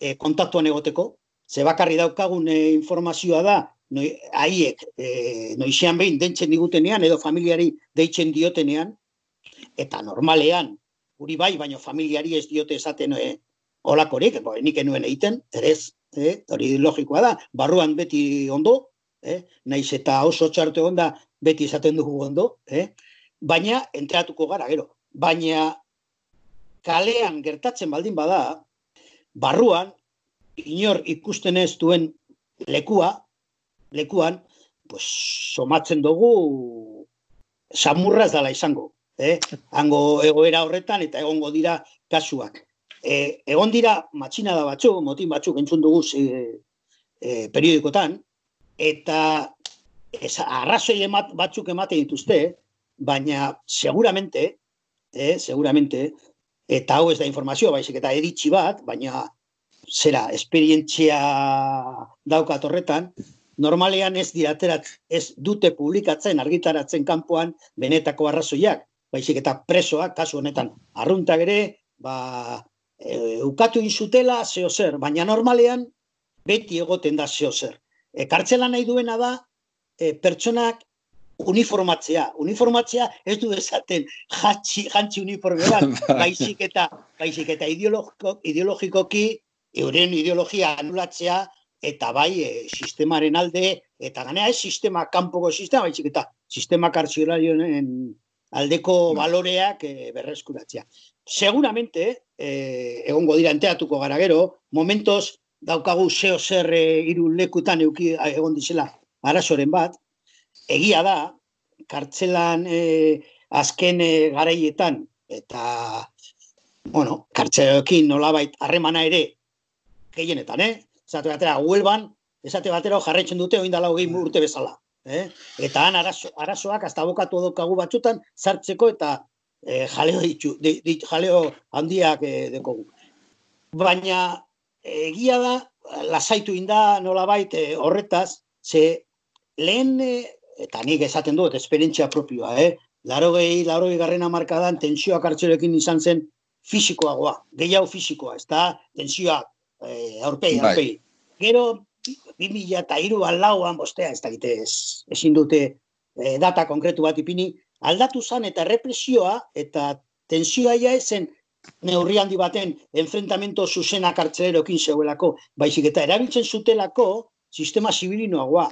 S13: e, kontaktuan egoteko, ze bakarri daukagun e, informazioa da noi, haiek e, noizean behin dentzen digutenean edo familiari deitzen diotenean, eta normalean, guri bai, baino familiari ez diote esaten e, olakorik, bo, nik enuen egiten, erez, e, hori logikoa da, barruan beti ondo, e, naiz eta oso txarte onda beti esaten dugu ondo, e, baina entratuko gara, gero, baina kalean gertatzen baldin bada, barruan, inor ikusten ez duen lekua, lekuan, pues, somatzen dugu samurraz dala izango. Eh? Hango egoera horretan eta egongo dira kasuak. E, egon dira matxina da batzu, motin batzuk entzun dugu e, e, periodikotan, eta ez, arrazoi emat, batzuk ematen dituzte, baina seguramente, eh, seguramente, eta hau ez da informazio, baizik eta eritxi bat, baina zera, esperientzia daukat horretan, normalean ez diraterat, ez dute publikatzen, argitaratzen kanpoan benetako arrazoiak, baizik eta presoak, kasu honetan, arruntak ere, ba, e, ukatu inzutela, zeo zer, baina normalean beti egoten da zeo zer. E, kartzela nahi duena da, e, pertsonak uniformatzea. Uniformatzea ez du esaten jantzi, jantzi uniforme bat, [laughs] baizik eta, baizik eta ideologiko, ideologikoki, euren ideologia anulatzea, eta bai e, sistemaren alde, eta ganea ez sistema, kanpoko sistema, baizik eta sistema kartzilarioen aldeko baloreak e, berreskuratzea. Seguramente, e, egongo dira enteatuko gara gero, momentos daukagu zeo zer e, iru lekutan euki egon dizela arazoren bat, egia da, kartzelan e, azken e, garaietan, eta, bueno, kartzelekin nolabait harremana ere, gehienetan, eh? esate batera, huelban, esate batera jarraitzen dute oin dala hogei urte bezala. Eh? Eta han arazo, arazoak, hasta abokatu edokagu batzutan, sartzeko eta e, jaleo, ditu, jaleo handiak e, dekogu. Baina egia da, lasaitu inda nola baita e, horretaz, ze lehen, e, eta nik esaten dut, esperientzia propioa, eh? laro gehi, laro garrena markadan, tensioak hartzerekin izan zen fisikoagoa, gehiago fisikoa, ez da, tensioak, eh, aurpegi, bai. aurpegi. Gero, 2000 eta iru alauan, bostea, ez da ez, ezin dute eh, data konkretu bat ipini, aldatu zan eta represioa eta tensioa ja esen neurri handi baten enfrentamento zuzena kartzelerokin zegoelako, baizik eta erabiltzen zutelako sistema zibilinoagoa,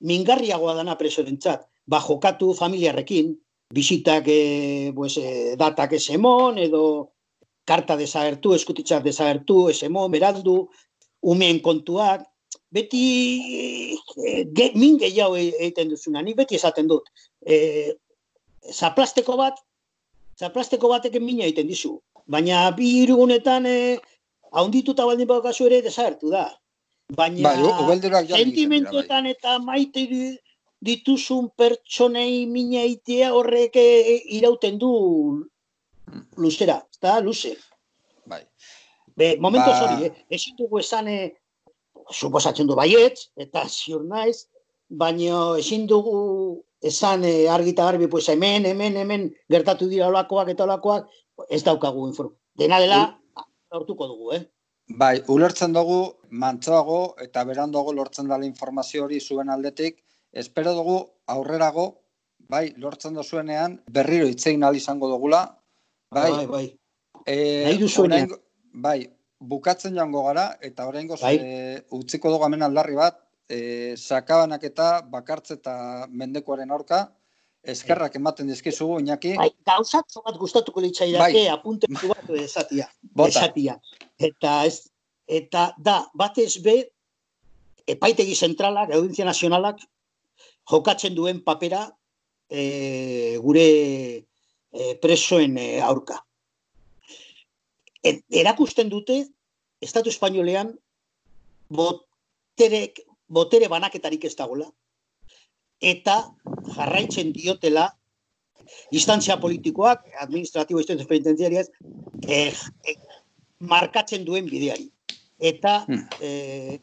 S13: mingarriagoa dana presorentzat, ba jokatu familiarrekin, bisitak e, pues, e, datak esemon, edo karta desagertu, eskutitzak desagertu, esemon, berandu, umeen kontuak, beti e, ge, min gehiago e, egiten duzuna, nik beti esaten dut. E, zaplasteko bat, zaplasteko batek mina egiten dizu. Baina bi irugunetan e, haundituta baldin baukazu ere desagertu da. Baina
S1: bai,
S13: sentimentuetan eta maite dituzun pertsonei mina itea horrek e, irauten du luzera, eta luze.
S1: Bai.
S13: Be, momentu ba... hori, eh? ezin dugu esan, eh, suposatzen du baiet, eta ziur naiz, baina ezin dugu esan eh, argita garbi, pues hemen, hemen, hemen, gertatu dira olakoak eta olakoak, ez daukagu inform. Dena dela, lortuko dugu, eh?
S1: Bai, ulertzen dugu, mantzoago eta berandoago lortzen dela informazio hori zuen aldetik, espero dugu aurrerago, bai, lortzen zuenean, berriro itzein al izango dugula, bai,
S13: bai, bai.
S1: E,
S13: Nahi
S1: bai, bukatzen joango gara, eta horrengo bai. e, utziko dugu hemen aldarri bat, e, sakabanak eta bakartze eta mendekoaren aurka, eskerrak ematen dizkizugu, Iñaki.
S13: Bai, gauzatzo bat gustatuko litzaidake, bai. apunte bat esatia. esatia. Eta ez, eta da, batez be, epaitegi zentralak, audientzia nazionalak, jokatzen duen papera e, gure e, presoen e, aurka. E, erakusten dute, Estatu Espainolean, botere, botere banaketarik ez dagoela, eta jarraitzen diotela instantzia politikoak, administratibo instantzia penitenziariaz, e, e, markatzen duen bideari. Eta hmm. e,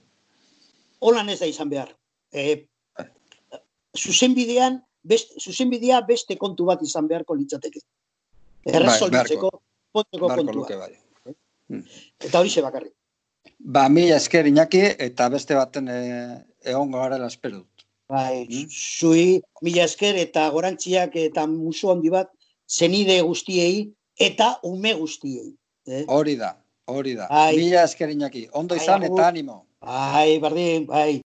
S13: holan ez da izan behar. E, zuzenbidean, best, zuzenbidea beste kontu bat izan beharko litzateke. Bai, Erresolbitzeko, potzeko kontua. Bai. Hmm. Eta hori bakarrik.
S1: Ba, mi esker inaki eta beste baten e, egon gara espero dut.
S13: Bai, hmm? zui, mila esker eta gorantziak eta musu handi bat zenide guztiei eta ume guztiei.
S1: Eh? Hori da, hori da. Bai. Mila esker inaki, ondo izan eta animo.
S13: Bai, bardin, bai.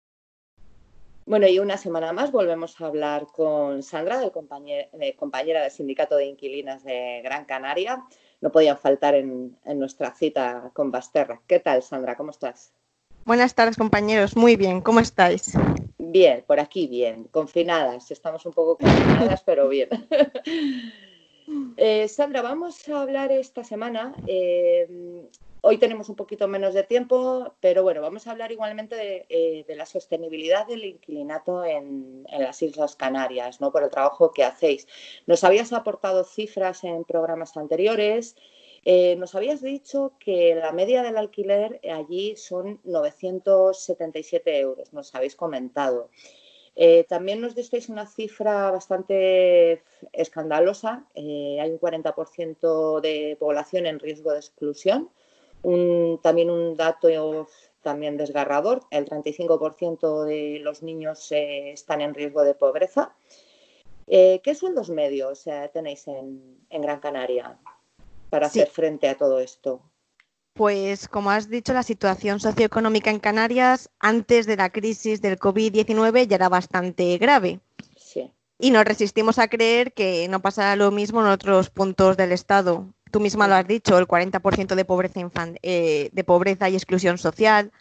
S2: Bueno, y una semana más volvemos a hablar con Sandra, de compañera, del Sindicato de Inquilinas de Gran Canaria. No podían faltar en, nuestra cita con Basterra. ¿Qué tal, Sandra? ¿Cómo estás?
S14: Buenas tardes, compañeros. Muy bien. ¿Cómo estáis?
S2: Bien, por aquí bien. Confinadas. Estamos un poco confinadas, pero bien. [laughs] Eh, Sandra, vamos a hablar esta semana eh, Hoy tenemos un poquito menos de tiempo, pero bueno, vamos a hablar igualmente de, eh, la sostenibilidad del inquilinato en, las Islas Canarias, ¿no? Por el trabajo que hacéis. Nos habías aportado cifras en programas anteriores. Eh, nos habías dicho que la media del alquiler allí son 977 euros, nos habéis comentado. Eh, también nos disteis una cifra bastante escandalosa. hay un 40% de población en riesgo de exclusión también un dato también desgarrador, el 35% de los niños eh, están en riesgo de pobreza. Eh, ¿Qué sueldos medios eh, tenéis en, Gran Canaria para hacer frente a todo esto?
S14: Pues como has dicho, la situación socioeconómica en Canarias antes de la crisis del COVID-19 ya era bastante grave.
S2: Sí.
S14: Y nos resistimos a creer que no pasará lo mismo en otros puntos del Estado tú misma lo has dicho, el 40% de pobreza, eh, de pobreza y exclusión social.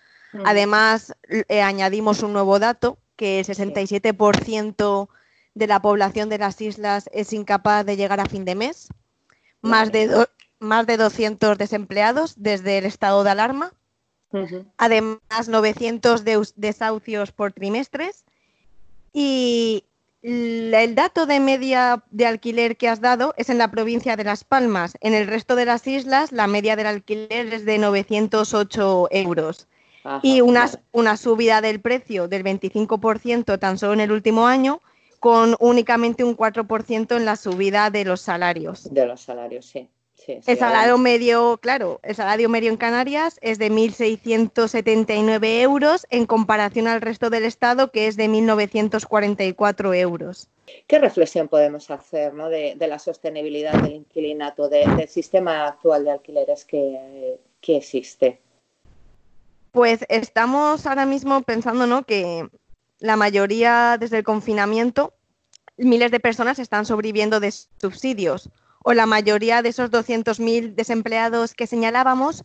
S14: Además, eh, añadimos un nuevo dato, que el 67% de la población de las islas es incapaz de llegar a fin de mes, más de, más de 200 desempleados desde el estado de alarma, además 900 desahucios por trimestres y, el dato de media de alquiler que has dado es en la provincia de Las Palmas. En el resto de las islas, la media del alquiler es de 908 euros. y una, una subida del precio del 25% tan solo en el último año, con únicamente un 4% en la subida de los salarios.
S2: De los salarios, sí
S14: el salario medio, claro, el salario medio en Canarias es de 1.679 euros en comparación al resto del estado que es de 1.944 euros.
S2: ¿Qué reflexión podemos hacer de, la sostenibilidad del inquilinato, del sistema actual de alquileres que, existe?
S14: Pues estamos ahora mismo pensando ¿no? que la mayoría desde el confinamiento, miles de personas están sobreviviendo de subsidios o la mayoría de esos 200.000 desempleados que señalábamos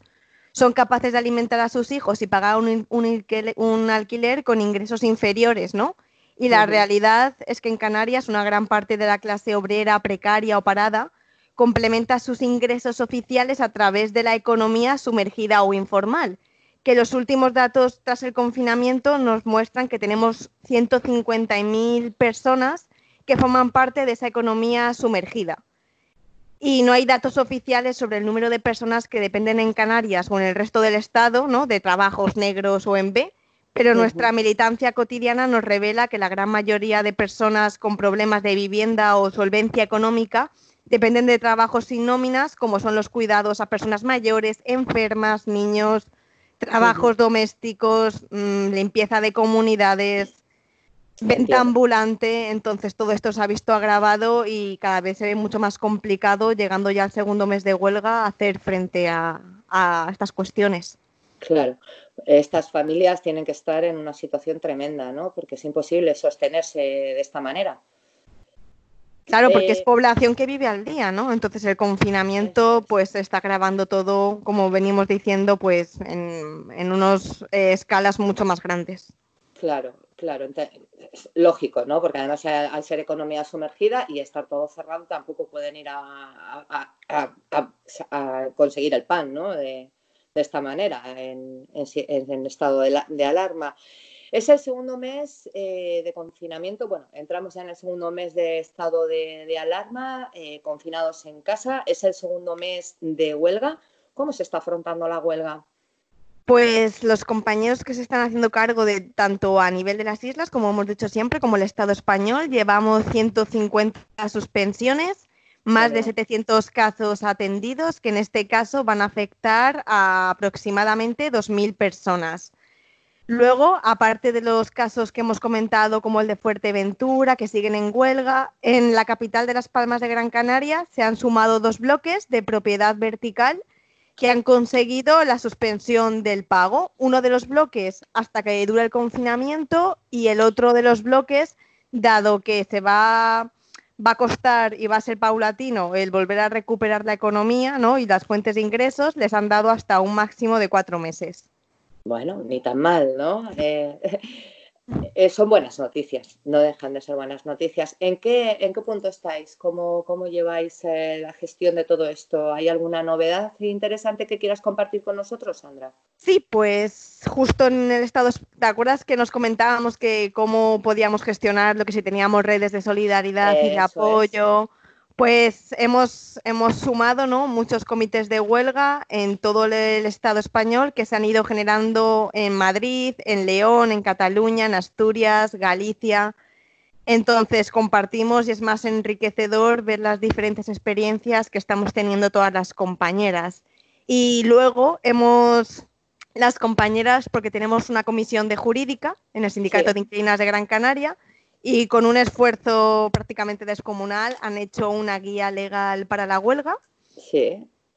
S14: son capaces de alimentar a sus hijos y pagar un, un alquiler con ingresos inferiores, ¿no? Y la realidad es que en Canarias una gran parte de la clase obrera precaria o parada complementa sus ingresos oficiales a través de la economía sumergida o informal, que los últimos datos tras el confinamiento nos muestran que tenemos 150.000 personas que forman parte de esa economía sumergida. Y no hay datos oficiales sobre el número de personas que dependen en Canarias o en el resto del Estado ¿no? de trabajos negros o en B, pero nuestra militancia cotidiana nos revela que la gran mayoría de personas con problemas de vivienda o solvencia económica dependen de trabajos sin nóminas, como son los cuidados a personas mayores, enfermas, niños, trabajos domésticos, mm, limpieza de comunidades, venta ambulante. Entonces todo esto se ha visto agravado y cada vez se ve mucho más complicado, llegando ya al segundo mes de huelga, hacer frente a estas cuestiones.
S2: Claro, estas familias tienen que estar en una situación tremenda, ¿no? Porque es imposible sostenerse de esta manera.
S14: Claro, porque es eh, población que vive al día, ¿no? Entonces el confinamiento pues está grabando todo, como venimos diciendo, pues en, en unas eh, escalas mucho más grandes.
S2: Claro, claro, es lógico, ¿no? Porque además al ser economía sumergida y estar todo cerrado tampoco pueden ir a, conseguir el pan, ¿no? de esta manera, en, estado de, alarma. Es el segundo mes eh, de confinamiento, bueno, entramos ya en el segundo mes de estado de, alarma, eh, confinados en casa, es el segundo mes de huelga. ¿Cómo se está afrontando la huelga?
S14: Pues los compañeros que se están haciendo cargo de tanto a nivel de las islas, como hemos dicho siempre, como el Estado español, llevamos 150 suspensiones más de 700 casos atendidos que en este caso van a afectar a aproximadamente 2.000 personas. Luego, aparte de los casos que hemos comentado, como el de Fuerteventura, que siguen en huelga, en la capital de Las Palmas de Gran Canaria se han sumado dos bloques de propiedad vertical que han conseguido la suspensión del pago. Uno de los bloques hasta que dura el confinamiento y el otro de los bloques, dado que se va va a costar y va a ser paulatino el volver a recuperar la economía ¿no? y las fuentes de ingresos, les han dado hasta un máximo de cuatro meses.
S2: Bueno, ni tan mal, ¿no? Eh, [laughs] eh, son buenas noticias, no dejan de ser buenas noticias. ¿En qué, en qué punto estáis? ¿Cómo, cómo lleváis eh, la gestión de todo esto? ¿Hay alguna novedad interesante que quieras compartir con nosotros, Sandra?
S14: Sí, pues justo en el estado, ¿te acuerdas que nos comentábamos que cómo podíamos gestionar lo que si teníamos redes de solidaridad y de apoyo? Pues hemos, hemos sumado ¿no? muchos comités de huelga en todo el Estado español que se han ido generando en Madrid, en León, en Cataluña, en Asturias, Galicia. Entonces compartimos y es más enriquecedor ver las diferentes experiencias que estamos teniendo todas las compañeras. Y luego hemos, las compañeras, porque tenemos una comisión de jurídica en el Sindicato de Inquilinas de Gran Canaria, y con un esfuerzo prácticamente descomunal han hecho una guía legal para la huelga.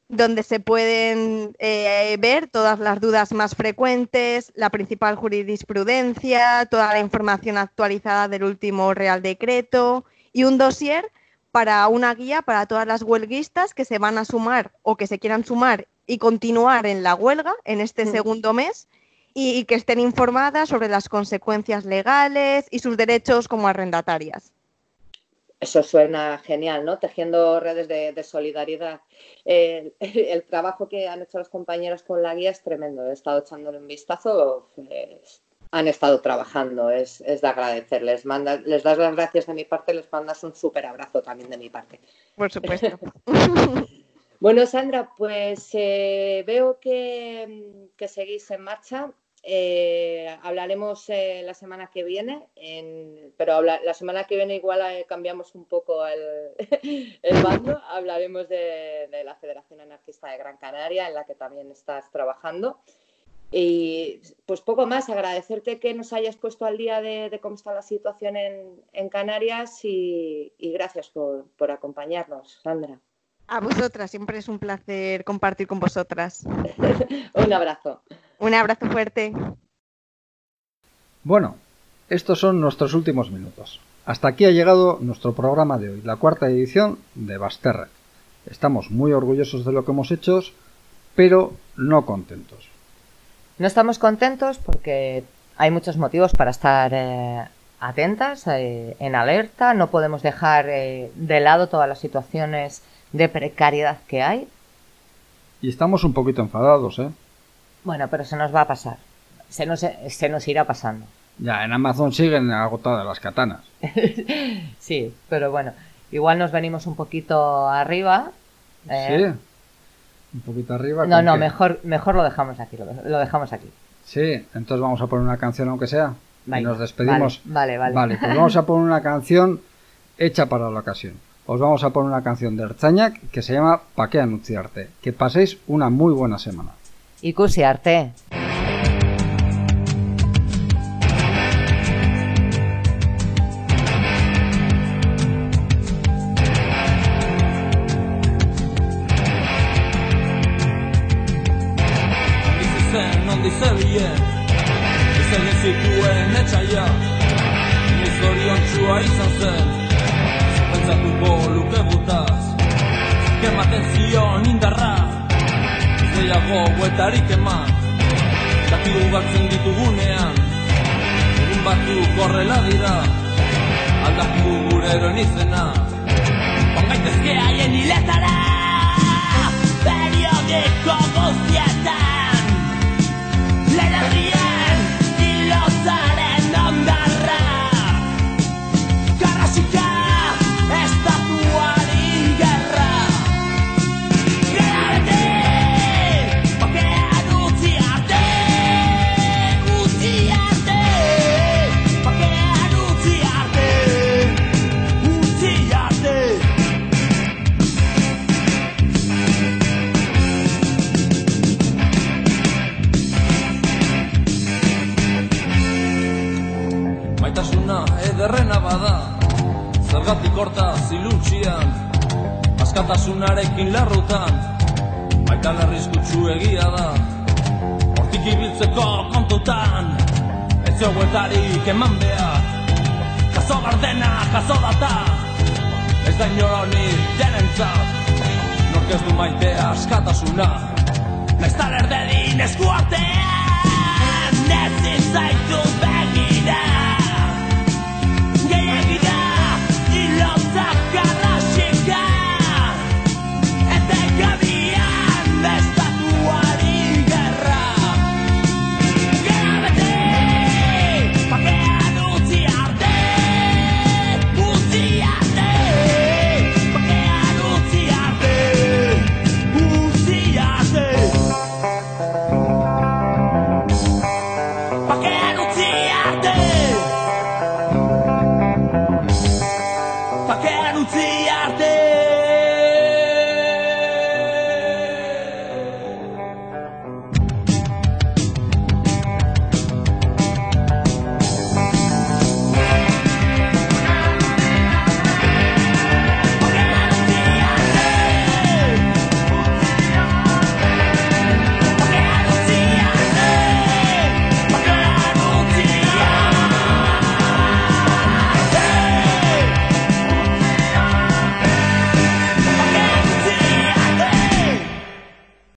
S14: Donde se pueden eh, ver todas las dudas más frecuentes, la principal jurisprudencia, toda la información actualizada del último Real Decreto y un dossier para una guía para todas las huelguistas que se van a sumar o que se quieran sumar y continuar en la huelga en este mm. segundo mes y, que estén informadas sobre las consecuencias legales y sus derechos como arrendatarias.
S2: Eso suena genial, ¿no? Tejiendo redes de, solidaridad. el, trabajo que han hecho los compañeros con la guía es tremendo. He estado echándole un vistazo. Pues, han estado trabajando, es, de agradecer. Les, les das las gracias de mi parte, les mandas un súper abrazo también de mi parte.
S14: Por supuesto. [laughs]
S2: bueno, Sandra, pues eh, veo que, que seguís en marcha. Eh, hablaremos eh, la semana que viene, pero la semana que viene igual eh, cambiamos un poco el, [laughs] bando. Hablaremos de, la Federación Anarquista de Gran Canaria, en la que también estás trabajando.
S15: Y pues poco más, agradecerte que nos hayas puesto al día de, cómo está la situación en, Canarias y, gracias por, por, acompañarnos, Sandra.
S14: A vosotras, siempre es un placer compartir con vosotras. [laughs]
S15: un abrazo.
S14: Un abrazo fuerte.
S1: Bueno, estos son nuestros últimos minutos. Hasta aquí ha llegado nuestro programa de hoy, la cuarta edición de Basterra. Estamos muy orgullosos de lo que hemos hecho, pero no contentos.
S15: No estamos contentos porque hay muchos motivos para estar eh, atentas, eh, en alerta. No podemos dejar eh, de lado todas las situaciones de precariedad que hay.
S1: Y estamos un poquito enfadados, ¿eh?
S15: Bueno, pero se nos va a pasar. Se nos, se nos irá pasando.
S1: Ya, en Amazon siguen agotadas las katanas. [laughs]
S15: sí, pero bueno, igual nos venimos un poquito arriba.
S1: ¿eh? Sí. Un poquito arriba.
S15: No, no, mejor, mejor lo dejamos aquí, lo, dejamos aquí.
S1: Sí, entonces vamos a poner una canción aunque sea. y nos despedimos.
S15: Vale, vale.
S1: Vale, pues [laughs] vamos a poner una canción hecha para la ocasión. Os vamos a poner una canción de Erzañac que se llama Pa' qué anunciarte. Que paséis una muy buena semana.
S15: Y arte.